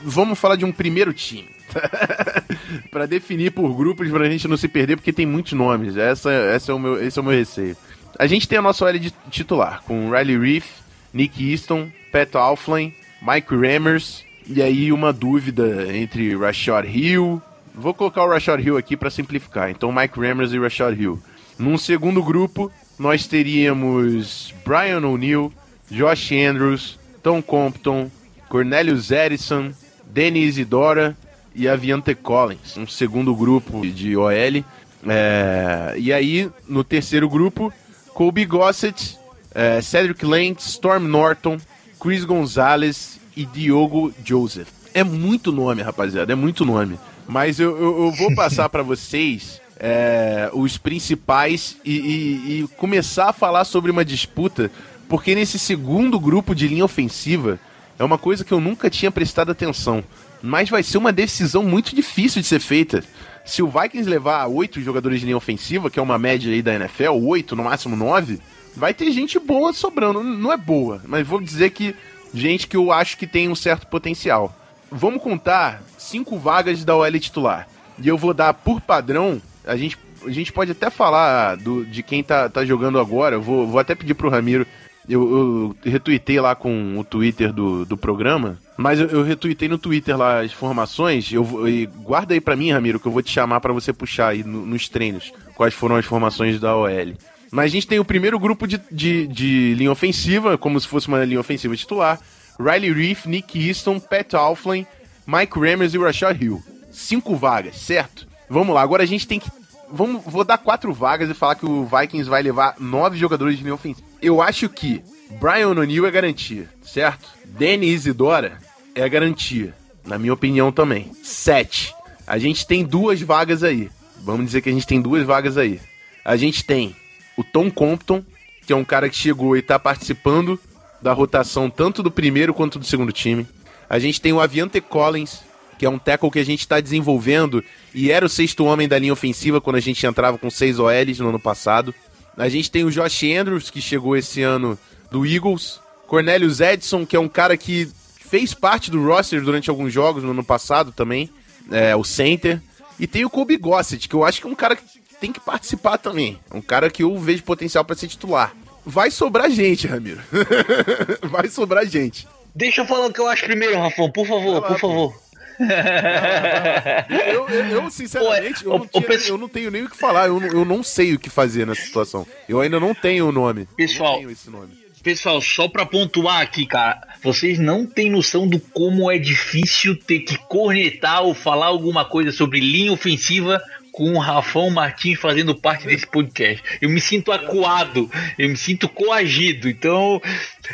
vamos falar de um primeiro time. para definir por grupos, pra gente não se perder, porque tem muitos nomes. Essa, essa é o meu, esse é o meu receio. A gente tem a nossa OL de titular, com Riley Reef, Nick Easton, Pat Alflin, Mike Rammers, e aí uma dúvida entre Rashad Hill, Vou colocar o Rashad Hill aqui para simplificar. Então, Mike Rammers e Rashad Hill. Num segundo grupo, nós teríamos Brian O'Neill, Josh Andrews, Tom Compton, Cornelius Edison, Danny Isidora e Aviante Collins. Um segundo grupo de OL. É... E aí, no terceiro grupo, Colby Gossett, é, Cedric Lentz, Storm Norton, Chris Gonzalez e Diogo Joseph. É muito nome, rapaziada, é muito nome. Mas eu, eu, eu vou passar para vocês é, os principais e, e, e começar a falar sobre uma disputa, porque nesse segundo grupo de linha ofensiva é uma coisa que eu nunca tinha prestado atenção. mas vai ser uma decisão muito difícil de ser feita. Se o Vikings levar oito jogadores de linha ofensiva, que é uma média aí da NFL, oito, no máximo nove, vai ter gente boa sobrando. Não é boa, mas vou dizer que gente que eu acho que tem um certo potencial. Vamos contar cinco vagas da OL titular. E eu vou dar por padrão, a gente, a gente pode até falar do, de quem tá, tá jogando agora. Eu vou, vou até pedir pro Ramiro. Eu, eu retuitei lá com o Twitter do, do programa. Mas eu, eu retuitei no Twitter lá as formações. Eu, e guarda aí pra mim, Ramiro, que eu vou te chamar para você puxar aí no, nos treinos quais foram as formações da OL. Mas a gente tem o primeiro grupo de, de, de linha ofensiva, como se fosse uma linha ofensiva titular. Riley Reef, Nick Easton, Pat Alflin, Mike Rammers e Rashad Hill. Cinco vagas, certo? Vamos lá, agora a gente tem que. Vamos, vou dar quatro vagas e falar que o Vikings vai levar nove jogadores de linha ofensiva. Eu acho que Brian O'Neill é garantia, certo? Danny Isidora é garantia, na minha opinião também. Sete. A gente tem duas vagas aí. Vamos dizer que a gente tem duas vagas aí. A gente tem o Tom Compton, que é um cara que chegou e tá participando da rotação tanto do primeiro quanto do segundo time. A gente tem o Aviante Collins, que é um tackle que a gente está desenvolvendo e era o sexto homem da linha ofensiva quando a gente entrava com seis OLs no ano passado. A gente tem o Josh Andrews, que chegou esse ano do Eagles. Cornelius Edson, que é um cara que fez parte do roster durante alguns jogos no ano passado também, é, o center. E tem o Kobe Gossett, que eu acho que é um cara que tem que participar também. É um cara que eu vejo potencial para ser titular. Vai sobrar gente, Ramiro. Vai sobrar gente. Deixa eu falar o que eu acho primeiro, Rafão, por favor, lá, por favor. eu, eu, eu, sinceramente, Pô, eu, não tinha, eu, não tenho nem o que falar. Eu, eu não sei o que fazer nessa situação. Eu ainda não tenho o nome. Pessoal, nome. Pessoal, só pra pontuar aqui, cara, vocês não têm noção do como é difícil ter que cornetar ou falar alguma coisa sobre linha ofensiva com o Rafão Martins fazendo parte desse podcast. Eu me sinto acuado, eu me sinto coagido. Então,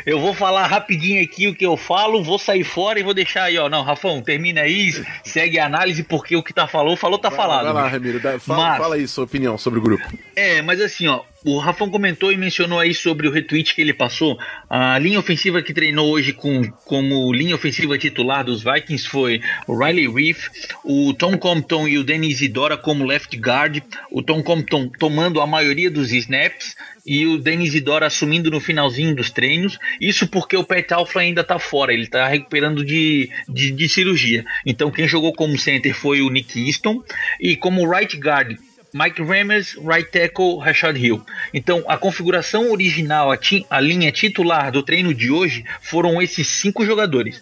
eu vou falar rapidinho aqui o que eu falo, vou sair fora e vou deixar aí, ó. Não, Rafão, termina aí, segue a análise, porque o que tá falou, falou, tá vai, falado. Vai lá, Ramiro, dá, fala, mas, fala aí sua opinião sobre o grupo. É, mas assim, ó, o Rafão comentou e mencionou aí sobre o retweet que ele passou. A linha ofensiva que treinou hoje com, como linha ofensiva titular dos Vikings foi o Riley Reef, o Tom Compton e o Dennis Idora como left guard, o Tom Compton tomando a maioria dos snaps e o Denis Idora assumindo no finalzinho dos treinos. Isso porque o Pat Alpha ainda está fora, ele está recuperando de, de, de, cirurgia. Então quem jogou como center foi o Nick Easton e como right guard Mike Rammers, right tackle Rashad Hill. Então, a configuração original, a, a, linha titular do treino de hoje foram esses cinco jogadores.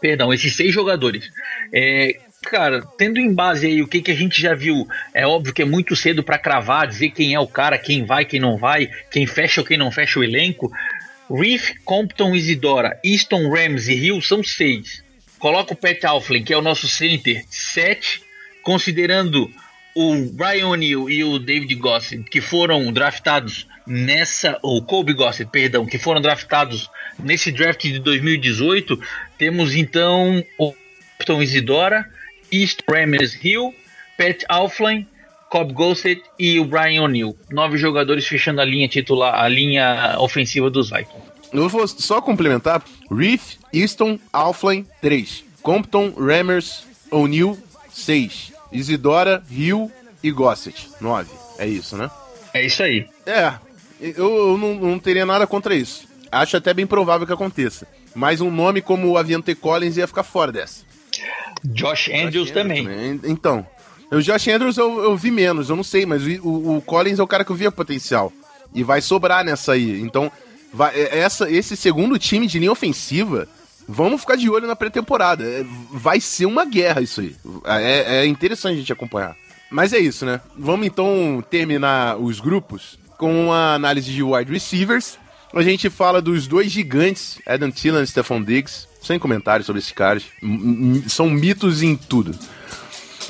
Perdão, esses seis jogadores. É, cara, tendo em base aí o que, que a gente já viu, é óbvio que é muito cedo para cravar, dizer quem é o cara, quem vai, quem não vai, quem fecha ou quem não fecha o elenco. Reef, Compton, Isidora, Easton, Rams e Hill são seis. Coloca o Pat Alflin, que é o nosso center, sete. Considerando o Brian O'Neill e o David Gossett, que foram draftados nessa, ou Kobe Gossett, perdão, que foram draftados nesse draft de 2018, temos então o Capitão Isidora, East Ramirez Hill, Pat Alflin, Cobb Gossett e o Brian O'Neill. Nove jogadores fechando a linha titular, a linha ofensiva dos Vikings. Eu vou só complementar. Reef, Easton, Alflin, 3. Compton, Rammers, O'Neill, 6. Isidora, Rio e Gossett. Nove. É isso, né? É isso aí. É. Eu, não, não, teria nada contra isso. Acho até bem provável que aconteça. Mas um nome como o Aviante Collins ia ficar fora dessa. Josh Andrews, Josh Andrews também. também. Então. O Josh Andrews eu, eu vi menos, eu não sei, mas o, o, Collins é o cara que eu via potencial. E vai sobrar nessa aí. Então, vai, é, essa, esse segundo time de linha ofensiva Vamos ficar de olho na pré-temporada. É, vai ser uma guerra isso aí. É, é interessante a gente acompanhar. Mas é isso, né? Vamos então terminar os grupos com uma análise de wide receivers. A gente fala dos dois gigantes, Adam Thielen e Stephon Diggs. Sem comentários sobre esses caras. São mitos em tudo.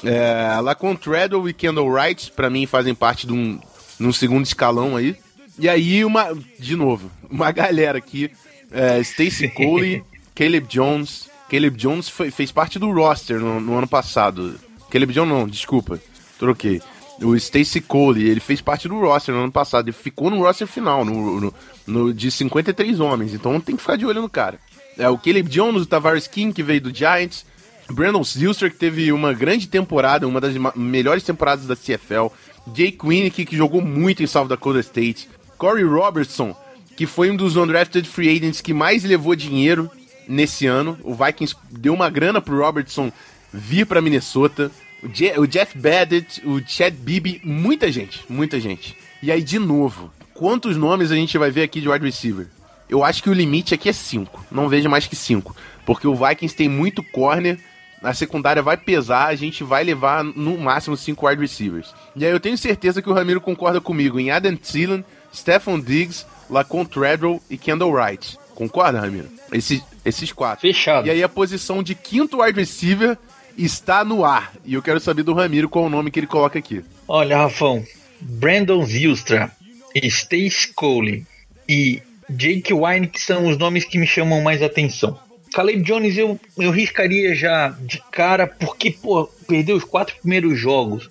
É, Lacon Treadwell e Kendall Wright, para mim, fazem parte de um, de um segundo escalão aí. E aí, uma, de novo, uma galera aqui. É, Stacy Coley Caleb Jones. Caleb Jones foi, fez parte do roster no, no, ano passado. Caleb Jones não, desculpa. Troquei. O Stacy Cole, ele fez parte do roster no ano passado. Ele ficou no roster final, no, no, no, de 53 homens. Então tem que ficar de olho no cara. É o Caleb Jones, o Tavares King, que veio do Giants. Brandon Zilster, que teve uma grande temporada, uma das melhores temporadas da CFL. Jake Winnick, que jogou muito em South Dakota State. Corey Robertson, que foi um dos undrafted free agents que mais levou dinheiro nesse ano. O Vikings deu uma grana pro Robertson vir para Minnesota. O, Je o Jeff Badett, o Chad Beebe, muita gente, muita gente. E aí, de novo, quantos nomes a gente vai ver aqui de wide receiver? Eu acho que o limite aqui é 5. Não vejo mais que 5. Porque o Vikings tem muito corner a secundária vai pesar, a gente vai levar no máximo cinco wide receivers. E aí eu tenho certeza que o Ramiro concorda comigo em Adam Thielen, Stephon Diggs, Lacon Treadwell e Kendall Wright. Concorda, Ramiro? Esse, esses quatro. Fechado. E aí a posição de quinto wide receiver está no ar. E eu quero saber do Ramiro qual o nome que ele coloca aqui. Olha, Rafão, Brandon Zilstra, Stace Cole e Jake Wine que são os nomes que me chamam mais atenção. Caleb Jones eu, eu riscaria já de cara, porque, pô, perdeu os quatro primeiros jogos.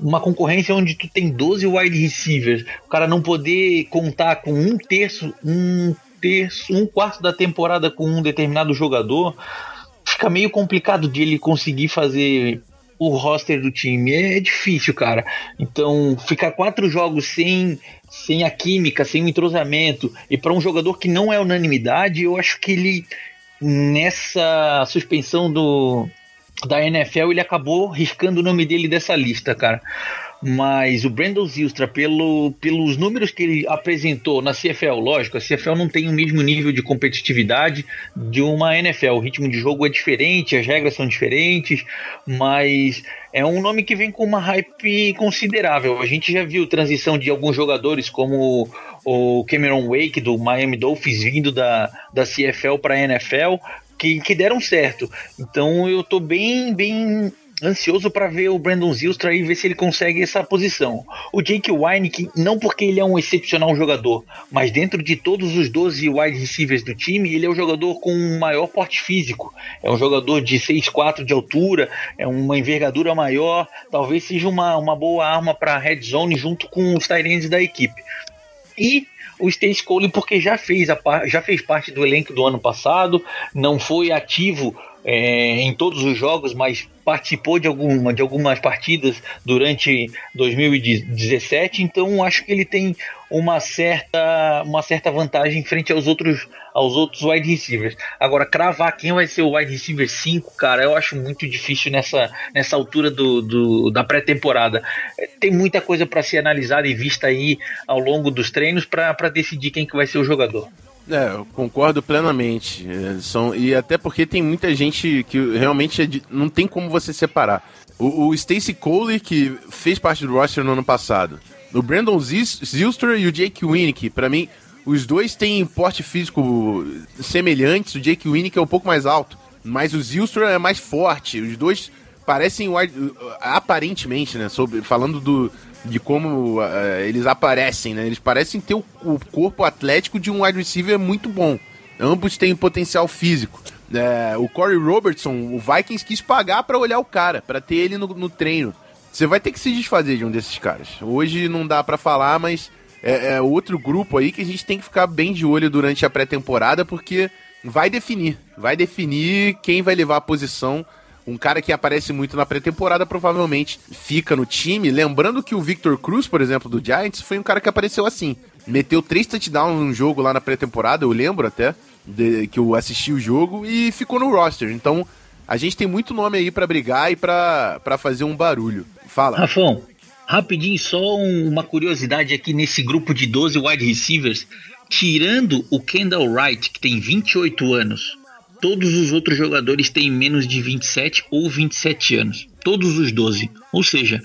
Uma concorrência onde tu tem 12 wide receivers, o cara não poder contar com um terço, um terço, um quarto da temporada com um determinado jogador, fica meio complicado de ele conseguir fazer o roster do time. É difícil, cara. Então, ficar quatro jogos sem, sem a química, sem o entrosamento, e para um jogador que não é unanimidade, eu acho que ele nessa suspensão do da NFL ele acabou riscando o nome dele dessa lista, cara. Mas o Brandon Zilstra, pelo, pelos números que ele apresentou na CFL, lógico, a CFL não tem o mesmo nível de competitividade de uma NFL. O ritmo de jogo é diferente, as regras são diferentes, mas é um nome que vem com uma hype considerável. A gente já viu transição de alguns jogadores como o Cameron Wake do Miami Dolphins vindo da, da CFL para a NFL, que, que deram certo. Então eu tô bem, bem ansioso para ver o Brandon Zilstra e ver se ele consegue essa posição. O Jake Wine, não porque ele é um excepcional jogador, mas dentro de todos os 12 wide receivers do time, ele é o jogador com maior porte físico. É um jogador de 6'4 de altura, é uma envergadura maior, talvez seja uma, uma boa arma para red zone junto com os Tyrants da equipe. E o Stace Cole porque já fez, a, já fez parte do elenco do ano passado, não foi ativo é, em todos os jogos, mas participou de, alguma, de algumas partidas durante 2017, então acho que ele tem uma certa, uma certa vantagem frente aos outros, aos outros wide receivers. Agora, cravar quem vai ser o wide receiver 5, cara, eu acho muito difícil nessa, nessa altura do, do da pré-temporada. Tem muita coisa para ser analisada e vista aí ao longo dos treinos para decidir quem que vai ser o jogador. É, eu concordo plenamente. É, são, e até porque tem muita gente que realmente é de, não tem como você separar. O, o Stacy Cole, que fez parte do roster no ano passado. O Brandon Zilster e o Jake Winnick, para mim, os dois têm porte físico semelhantes. O Jake Winnick é um pouco mais alto, mas o Zilster é mais forte. Os dois parecem aparentemente, né? Sobre, falando do, de como uh, eles aparecem, né? Eles parecem ter o, o, corpo atlético de um wide receiver muito bom. Ambos têm potencial físico. É, o Corey Robertson, o Vikings quis pagar para olhar o cara, para ter ele no, no, treino. Você vai ter que se desfazer de um desses caras. Hoje não dá para falar, mas é, é outro grupo aí que a gente tem que ficar bem de olho durante a pré-temporada, porque vai definir, vai definir quem vai levar a posição um cara que aparece muito na pré-temporada provavelmente fica no time. Lembrando que o Victor Cruz, por exemplo, do Giants, foi um cara que apareceu assim. Meteu três touchdowns num jogo lá na pré-temporada, eu lembro até, de, que eu assisti o jogo, e ficou no roster. Então, a gente tem muito nome aí para brigar e para fazer um barulho. Fala. Rafão, rapidinho, só uma curiosidade aqui nesse grupo de 12 wide receivers. Tirando o Kendall Wright, que tem 28 anos, Todos os outros jogadores têm menos de 27 ou 27 anos. Todos os 12. Ou seja,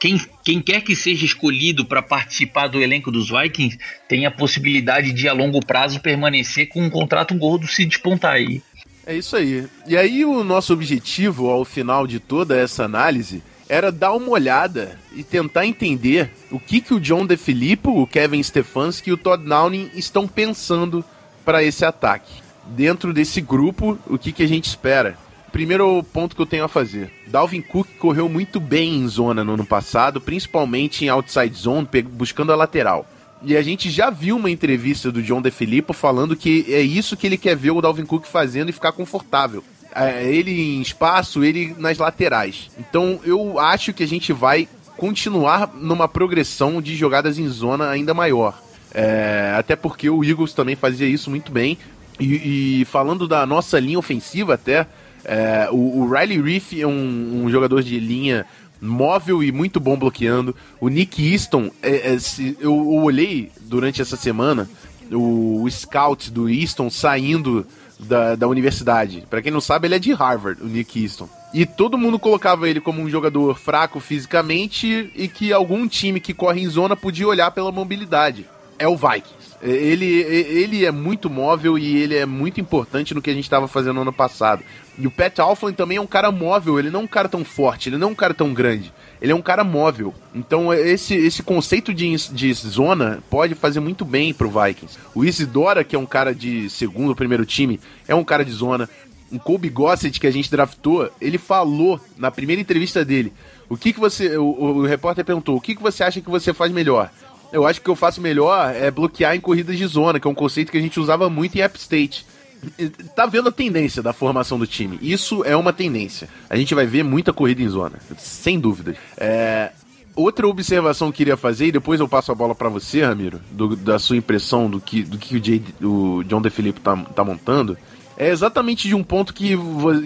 quem, quem quer que seja escolhido para participar do elenco dos Vikings tem a possibilidade de, a longo prazo, permanecer com um contrato gordo se despontar aí. É isso aí. E aí, o nosso objetivo ao final de toda essa análise era dar uma olhada e tentar entender o que, que o John DeFilippo, o Kevin Stefanski e o Todd Downing estão pensando para esse ataque dentro desse grupo, o que, que a gente espera? Primeiro ponto que eu tenho a fazer. Dalvin Cook correu muito bem em zona no ano passado, principalmente em outside zone, buscando a lateral. E a gente já viu uma entrevista do John DeFilippo falando que é isso que ele quer ver o Dalvin Cook fazendo e ficar confortável. É, ele em espaço, ele nas laterais. Então eu acho que a gente vai continuar numa progressão de jogadas em zona ainda maior. É, até porque o Eagles também fazia isso muito bem. E, e falando da nossa linha ofensiva, até, é, o, o, Riley Reef é um, um, jogador de linha móvel e muito bom bloqueando. O Nick Easton, é, é se, eu, eu, olhei durante essa semana o, o scout do Easton saindo da, da universidade. Para quem não sabe, ele é de Harvard, o Nick Easton. E todo mundo colocava ele como um jogador fraco fisicamente e que algum time que corre em zona podia olhar pela mobilidade. É o Vikings. Ele, ele é muito móvel e ele é muito importante no que a gente estava fazendo no ano passado. E o Pat Alflin também é um cara móvel, ele não é um cara tão forte, ele não é um cara tão grande. Ele é um cara móvel. Então esse, esse conceito de, de zona pode fazer muito bem pro Vikings. O Isidora, que é um cara de segundo, primeiro time, é um cara de zona. O Kobe Gossett, que a gente draftou, ele falou na primeira entrevista dele, o que que você, o, o repórter perguntou, o que que você acha que você faz melhor? Eu acho que eu faço melhor é bloquear em corridas de zona, que é um conceito que a gente usava muito em App State. Tá vendo a tendência da formação do time. Isso é uma tendência. A gente vai ver muita corrida em zona, sem dúvida. É, outra observação que eu queria fazer, e depois eu passo a bola para você, Ramiro, do, da sua impressão do que, do que o, Jay, o John DeFilippo tá, tá montando, é exatamente de um ponto que,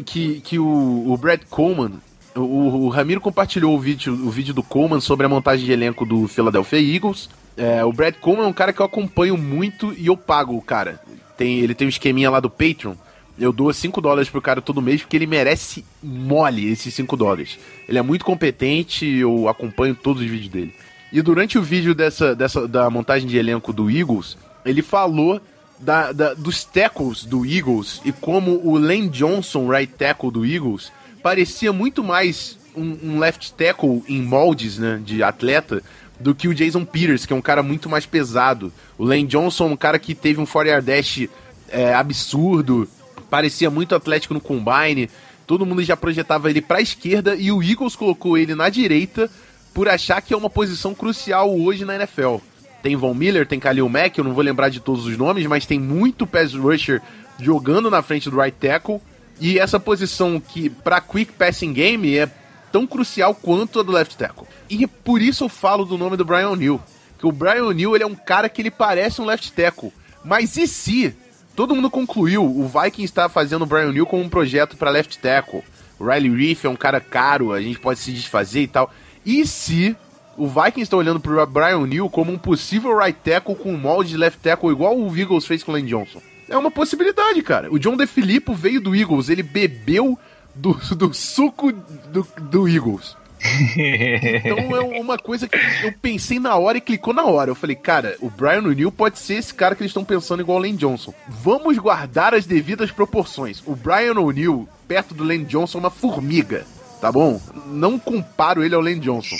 que, que o, o Brad Coleman o, o, Ramiro compartilhou o vídeo, o vídeo do Coleman sobre a montagem de elenco do Philadelphia Eagles. É, o Brad Coleman é um cara que eu acompanho muito e eu pago o cara. Tem, ele tem um esqueminha lá do Patreon. Eu dou 5 dólares pro cara todo mês porque ele merece mole esses 5 dólares. Ele é muito competente, eu acompanho todos os vídeos dele. E durante o vídeo dessa, dessa da montagem de elenco do Eagles, ele falou da, da, dos tackles do Eagles e como o Lane Johnson, right tackle do Eagles, parecia muito mais um, um, left tackle em moldes, né, de atleta, do que o Jason Peters, que é um cara muito mais pesado. O Lane Johnson, um cara que teve um 4 dash é, absurdo, parecia muito atlético no combine. Todo mundo já projetava ele para a esquerda e o Eagles colocou ele na direita por achar que é uma posição crucial hoje na NFL. Tem Von Miller, tem Khalil Mack, eu não vou lembrar de todos os nomes, mas tem muito pass rusher jogando na frente do right tackle. E essa posição que, para quick passing game, é tão crucial quanto a do left tackle. E por isso eu falo do nome do Brian O'Neill. Que o Brian O'Neill ele é um cara que ele parece um left tackle. Mas e se? Todo mundo concluiu, o Vikings está fazendo o Brian O'Neill como um projeto para left tackle. O Riley Reef é um cara caro, a gente pode se desfazer e tal. E se o Vikings está olhando para o Brian O'Neill como um possível right tackle com molde de left tackle igual o Eagles fez com o Lane Johnson? É uma possibilidade, cara. O John DeFilippo veio do Eagles, ele bebeu do, do suco do, do Eagles. então é uma coisa que eu pensei na hora e clicou na hora. Eu falei, cara, o Brian O'Neill pode ser esse cara que eles estão pensando igual o Lane Johnson. Vamos guardar as devidas proporções. O Brian O'Neill, perto do Lane Johnson, é uma formiga, tá bom? Não comparo ele ao Lane Johnson.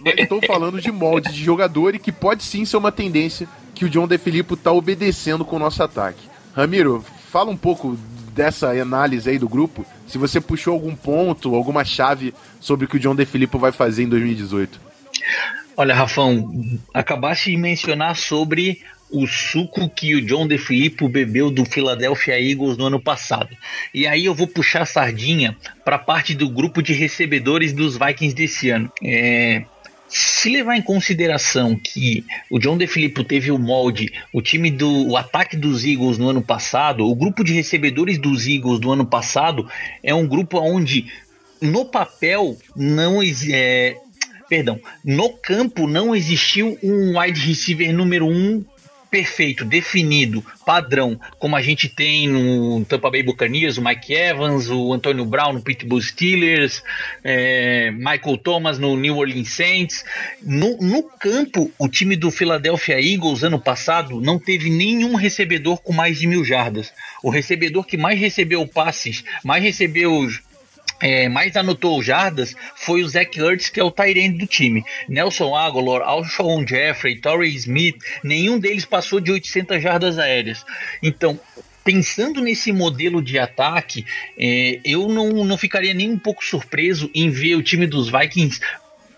Mas estou falando de molde de jogador e que pode sim ser uma tendência que o John DeFilippo tá obedecendo com o nosso ataque. Ramiro, fala um pouco dessa análise aí do grupo, se você puxou algum ponto, alguma chave sobre o que o John DeFilippo vai fazer em 2018. Olha, Rafão, acabaste de mencionar sobre o suco que o John DeFilippo bebeu do Philadelphia Eagles no ano passado. E aí eu vou puxar a sardinha para parte do grupo de recebedores dos Vikings desse ano. É, se levar em consideração que o John DeFilippo teve o molde, o time do o ataque dos Eagles no ano passado, o grupo de recebedores dos Eagles do ano passado é um grupo onde no papel não é, perdão, no campo não existiu um wide receiver número um perfeito, definido, padrão, como a gente tem no Tampa Bay Buccaneers, o Mike Evans, o Antonio Brown no Pittsburgh Steelers, é, Michael Thomas no New Orleans Saints. No, no campo, o time do Philadelphia Eagles ano passado não teve nenhum recebedor com mais de mil jardas. O recebedor que mais recebeu passes, mais recebeu é, mais anotou jardas foi o Zach Ertz, que é o Tyrande do time. Nelson Aguilar, Alshon Jeffrey, Torrey Smith, nenhum deles passou de 800 jardas aéreas. Então, pensando nesse modelo de ataque, é, eu não, não ficaria nem um pouco surpreso em ver o time dos Vikings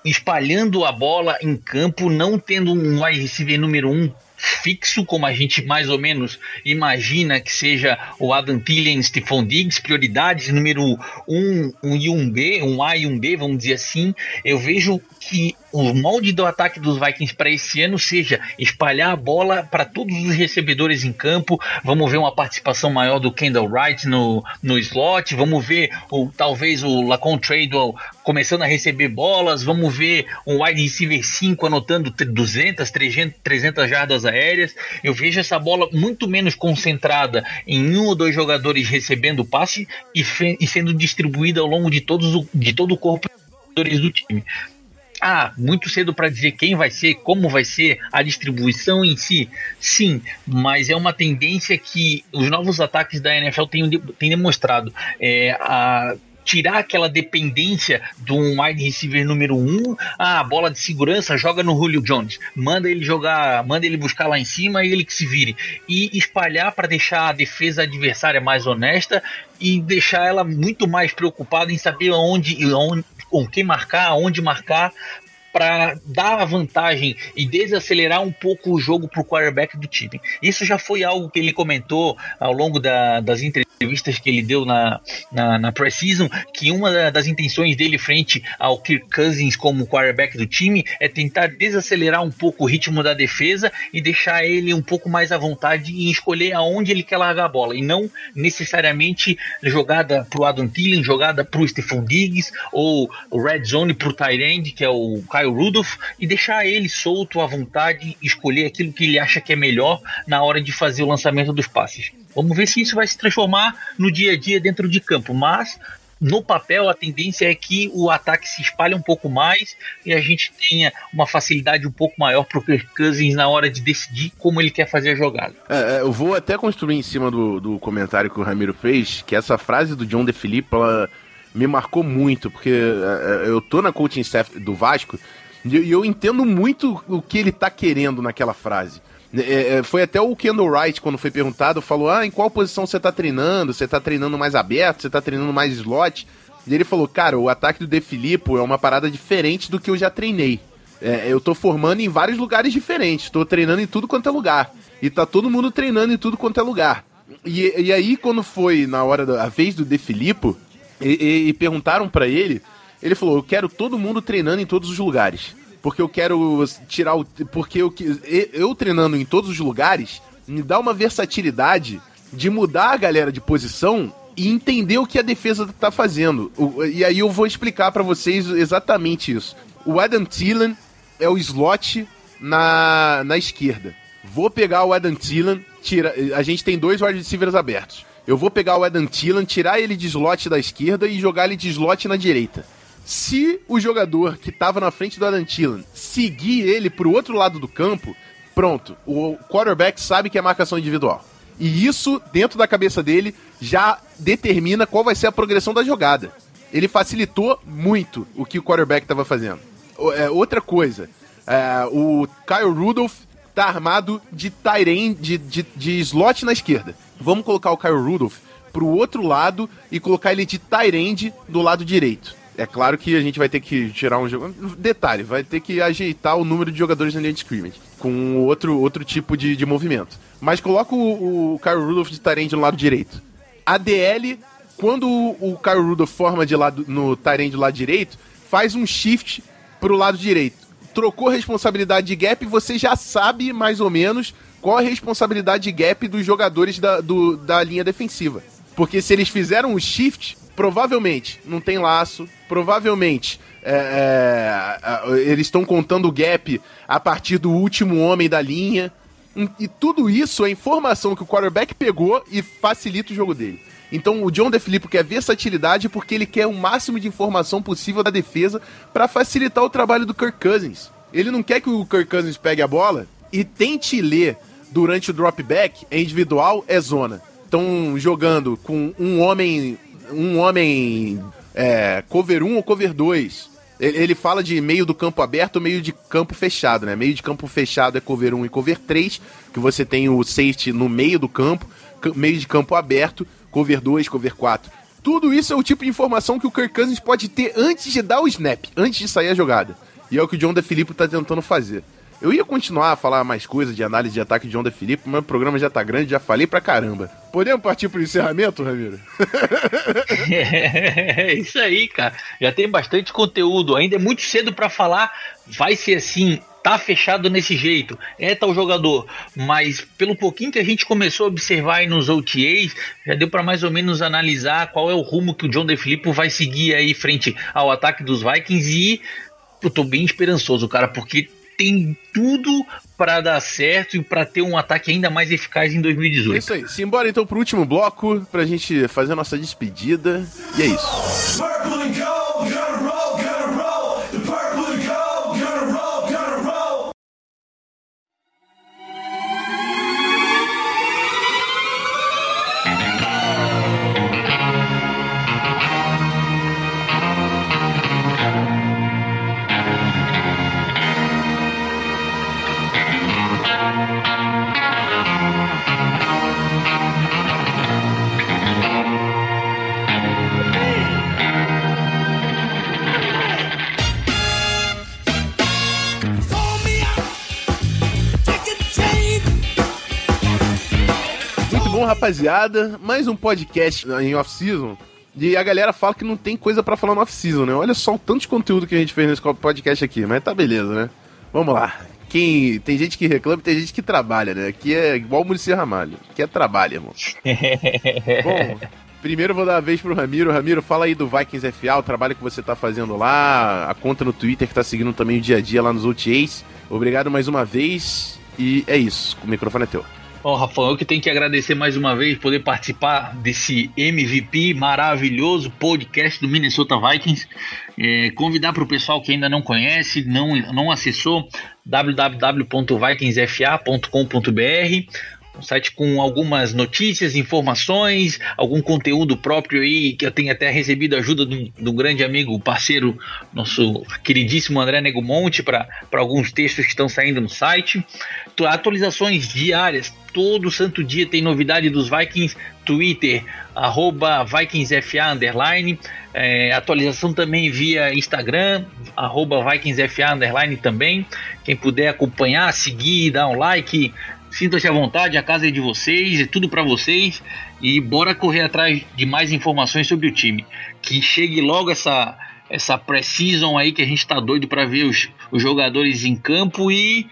espalhando a bola em campo, não tendo um wide receiver número um fixo, como a gente mais ou menos imagina que seja o Adam Thielen, Stephon Diggs, prioridades número 1 um, um e 1B, um A e um B, vamos dizer assim. Eu vejo que o molde do ataque dos Vikings para esse ano seja espalhar a bola para todos os recebedores em campo. Vamos ver uma participação maior do Kendall Wright no, no slot. Vamos ver o, talvez o Lacon Tradewell começando a receber bolas. Vamos ver um wide receiver 5 anotando 200, 300, 300 jardas aéreas. Eu vejo essa bola muito menos concentrada em um ou dois jogadores recebendo passe e, e sendo distribuída ao longo de, todos, de todo o corpo do time. Ah, muito cedo para dizer quem vai ser, como vai ser a distribuição em si. Sim, mas é uma tendência que os novos ataques da NFL têm, têm demonstrado. É, a, tirar aquela dependência de um wide receiver número um, ah, bola de segurança, joga no Julio Jones, manda ele jogar, manda ele buscar lá em cima e ele que se vire. E espalhar para deixar a defesa adversária mais honesta e deixar ela muito mais preocupada em saber onde, onde com quem marcar, onde marcar, para dar a vantagem e desacelerar um pouco o jogo para o quarterback do time. Isso já foi algo que ele comentou ao longo da, das entrevistas que ele deu na, na, na que uma das intenções dele frente ao Kirk Cousins como quarterback do time é tentar desacelerar um pouco o ritmo da defesa e deixar ele um pouco mais à vontade em escolher aonde ele quer largar a bola e não necessariamente jogada para o Adam Thielen, jogada para o Stephon Diggs ou red zone para o Tyrande, que é o Kyle Rudolph e deixar ele solto à vontade, escolher aquilo que ele acha que é melhor na hora de fazer o lançamento dos passes. Vamos ver se isso vai se transformar no dia a dia dentro de campo, mas no papel a tendência é que o ataque se espalhe um pouco mais e a gente tenha uma facilidade um pouco maior para o Kirk Cousins na hora de decidir como ele quer fazer a jogada. É, é, eu vou até construir em cima do, do comentário que o Ramiro fez, que essa frase do John DeFilippo, ela me marcou muito, porque é, é, eu tô na coaching staff do Vasco e eu entendo muito o que ele tá querendo naquela frase. É, é, foi até o Kendall Wright, quando foi perguntado, falou: Ah, em qual posição você tá treinando? Você tá treinando mais aberto? Você tá treinando mais slot? E ele falou: Cara, o ataque do De Filippo é uma parada diferente do que eu já treinei. É, eu tô formando em vários lugares diferentes, tô treinando em tudo quanto é lugar. E tá todo mundo treinando em tudo quanto é lugar. E, e aí, quando foi na hora da vez do De Filippo, e, e, perguntaram para ele, ele falou: Eu quero todo mundo treinando em todos os lugares. Porque eu quero tirar o. Porque eu, eu treinando em todos os lugares me dá uma versatilidade de mudar a galera de posição e entender o que a defesa tá fazendo. E aí eu vou explicar para vocês exatamente isso. O Adam Thielen é o slot na, na esquerda. Vou pegar o Adam Thielen, tira, a gente tem dois wide receivers abertos. Eu vou pegar o Adam Thielen, tirar ele de slot da esquerda e jogar ele de slot na direita. Se o jogador que estava na frente do Adam Thielen seguir ele pro outro lado do campo, pronto, o quarterback sabe que é marcação individual. E isso, dentro da cabeça dele, já determina qual vai ser a progressão da jogada. Ele facilitou muito o que o quarterback estava fazendo. É, outra coisa, é, o Kyle Rudolph tá armado de Tyren, de, de, de slot na esquerda. Vamos colocar o Kyle Rudolph pro outro lado e colocar ele de Tyrande do lado direito. É claro que a gente vai ter que tirar um jogo. Detalhe, vai ter que ajeitar o número de jogadores na linha de scrimmage. Com outro, outro tipo de, de movimento. Mas coloca o, o Kyle Rudolph de Tyrande no lado direito. A DL, quando o, o Kyle Rudolph forma de lado, no Tyrande do lado direito, faz um shift pro lado direito. Trocou responsabilidade de gap, você já sabe mais ou menos qual a responsabilidade de gap dos jogadores da, do, da linha defensiva. Porque se eles fizeram o shift, provavelmente não tem laço, provavelmente é, é, eles estão contando o gap a partir do último homem da linha. E tudo isso é informação que o quarterback pegou e facilita o jogo dele. Então o John DeFilippo quer versatilidade porque ele quer o máximo de informação possível da defesa para facilitar o trabalho do Kirk Cousins. Ele não quer que o Kirk Cousins pegue a bola e tente ler durante o drop back, é individual, é zona. Estão jogando com um homem um homem é, cover 1 ou cover 2. Ele, fala de meio do campo aberto meio de campo fechado, né? Meio de campo fechado é cover 1 e cover 3, que você tem o safety no meio do campo, meio de campo aberto, cover 2, cover 4. Tudo isso é o tipo de informação que o Kirk Cousins pode ter antes de dar o snap, antes de sair a jogada. E é o que o John DeFilippo tá tentando fazer. Eu ia continuar a falar mais coisas de análise de ataque de Onda Felipe, mas o programa já tá grande, já falei pra caramba. Podemos partir pro encerramento, Ramiro? é isso aí, cara. Já tem bastante conteúdo. Ainda é muito cedo para falar. Vai ser assim, tá fechado nesse jeito, é tal jogador, mas pelo pouquinho que a gente começou a observar aí nos OTAs, já deu para mais ou menos analisar qual é o rumo que o John DeFilippo vai seguir aí frente ao ataque dos Vikings e eu tô bem esperançoso, cara, porque tem tudo para dar certo e para ter um ataque ainda mais eficaz em 2018. É isso aí. Simbora então pro último bloco pra gente fazer a nossa despedida. E é isso. Rapaziada? Mais um podcast em off-season. E a galera fala que não tem coisa para falar no off-season, né? Olha só o tanto de conteúdo que a gente fez nesse podcast aqui, mas tá beleza, né? Vamos lá. Quem, tem gente que reclama e tem gente que trabalha, né? Aqui é igual o Muricy Ramalho. Aqui é trabalho, irmão. bom, primeiro vou dar a vez pro Ramiro. Ramiro, fala aí do Vikings FA, o trabalho que você tá fazendo lá, a conta no Twitter que tá seguindo também o dia a dia lá nos OTAs. Obrigado mais uma vez. E é isso. O microfone é teu. Bom, Rafael, eu que tenho que agradecer mais uma vez poder participar desse MVP maravilhoso podcast do Minnesota Vikings. É, convidar para o pessoal que ainda não conhece, não, não acessou, www.vikingsfa.com.br um site com algumas notícias, informações, algum conteúdo próprio aí, que eu tenho até recebido ajuda do, do grande amigo, parceiro, nosso queridíssimo André Negomonte, para alguns textos que estão saindo no site. Atualizações diárias, todo santo dia tem novidade dos Vikings, Twitter, arroba VikingsFA, underline, é, atualização também via Instagram, arroba VikingsFA, underline também. Quem puder acompanhar, seguir, dar um like, Sinta-se à vontade, a casa é de vocês, é tudo para vocês e bora correr atrás de mais informações sobre o time. Que chegue logo essa essa pré-season aí que a gente tá doido para ver os, os jogadores em campo e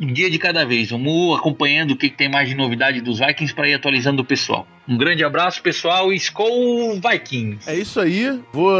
um dia de cada vez. Vamos acompanhando o que, tem mais de novidade dos Vikings para ir atualizando o pessoal. Um grande abraço, pessoal, e Skol Vikings! É isso aí. Vou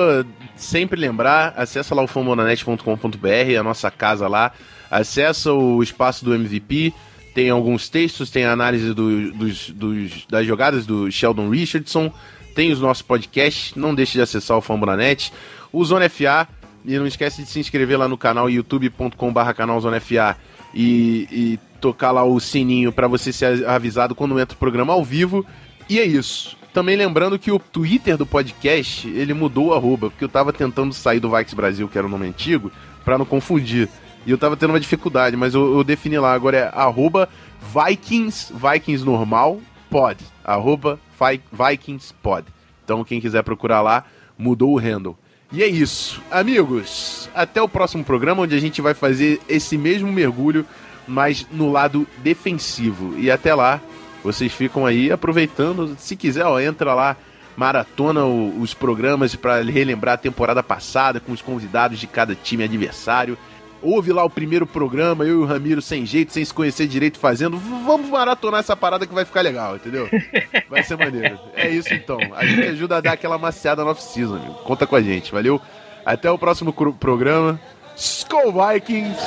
sempre lembrar, acessa lá o famonanet.com.br, a nossa casa lá. Acessa o espaço do MVP tem alguns textos, tem análise do, dos, dos, das jogadas do Sheldon Richardson, tem os nossos podcasts, não deixe de acessar o Fambonanet, o Zona FA, e não esquece de se inscrever lá no canal youtube.com.br canal Zona FA e, e tocar lá o sininho para você ser avisado quando entra o programa ao vivo. E é isso. Também lembrando que o Twitter do podcast, ele mudou o arroba, porque eu tava tentando sair do Vikes Brasil, que era o nome antigo, para não confundir. E eu tava tendo uma dificuldade, mas eu, eu defini lá, agora é arroba Vikings, Vikings normal, pod. Arroba Vikings pod. Então quem quiser procurar lá, mudou o handle. E é isso. Amigos, até o próximo programa, onde a gente vai fazer esse mesmo mergulho, mas no lado defensivo. E até lá, vocês ficam aí aproveitando. Se quiser, ó, entra lá, maratona os programas para relembrar a temporada passada com os convidados de cada time adversário ouve lá o primeiro programa, eu e o Ramiro sem jeito, sem se conhecer direito fazendo. Vamos maratonar essa parada que vai ficar legal, entendeu? Vai ser maneiro. É isso então. A gente ajuda a dar aquela maciada no off-season. Conta com a gente, valeu? Até o próximo programa. Skull Vikings!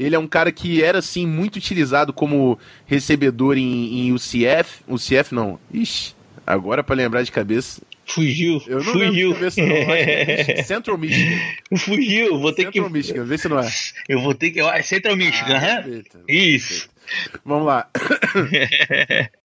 Ele é um cara que era, assim, muito utilizado como recebedor em, em UCF. UCF não. Ixi, agora para lembrar de cabeça. Fugiu. Eu não fugiu. Cabeça, não. É Central Michigan. Fugiu, vou ter Central que. Central Michigan, vê se não é. Eu vou ter que. É Central Michigan, ah, perfeito, Isso. Perfeito. Vamos lá.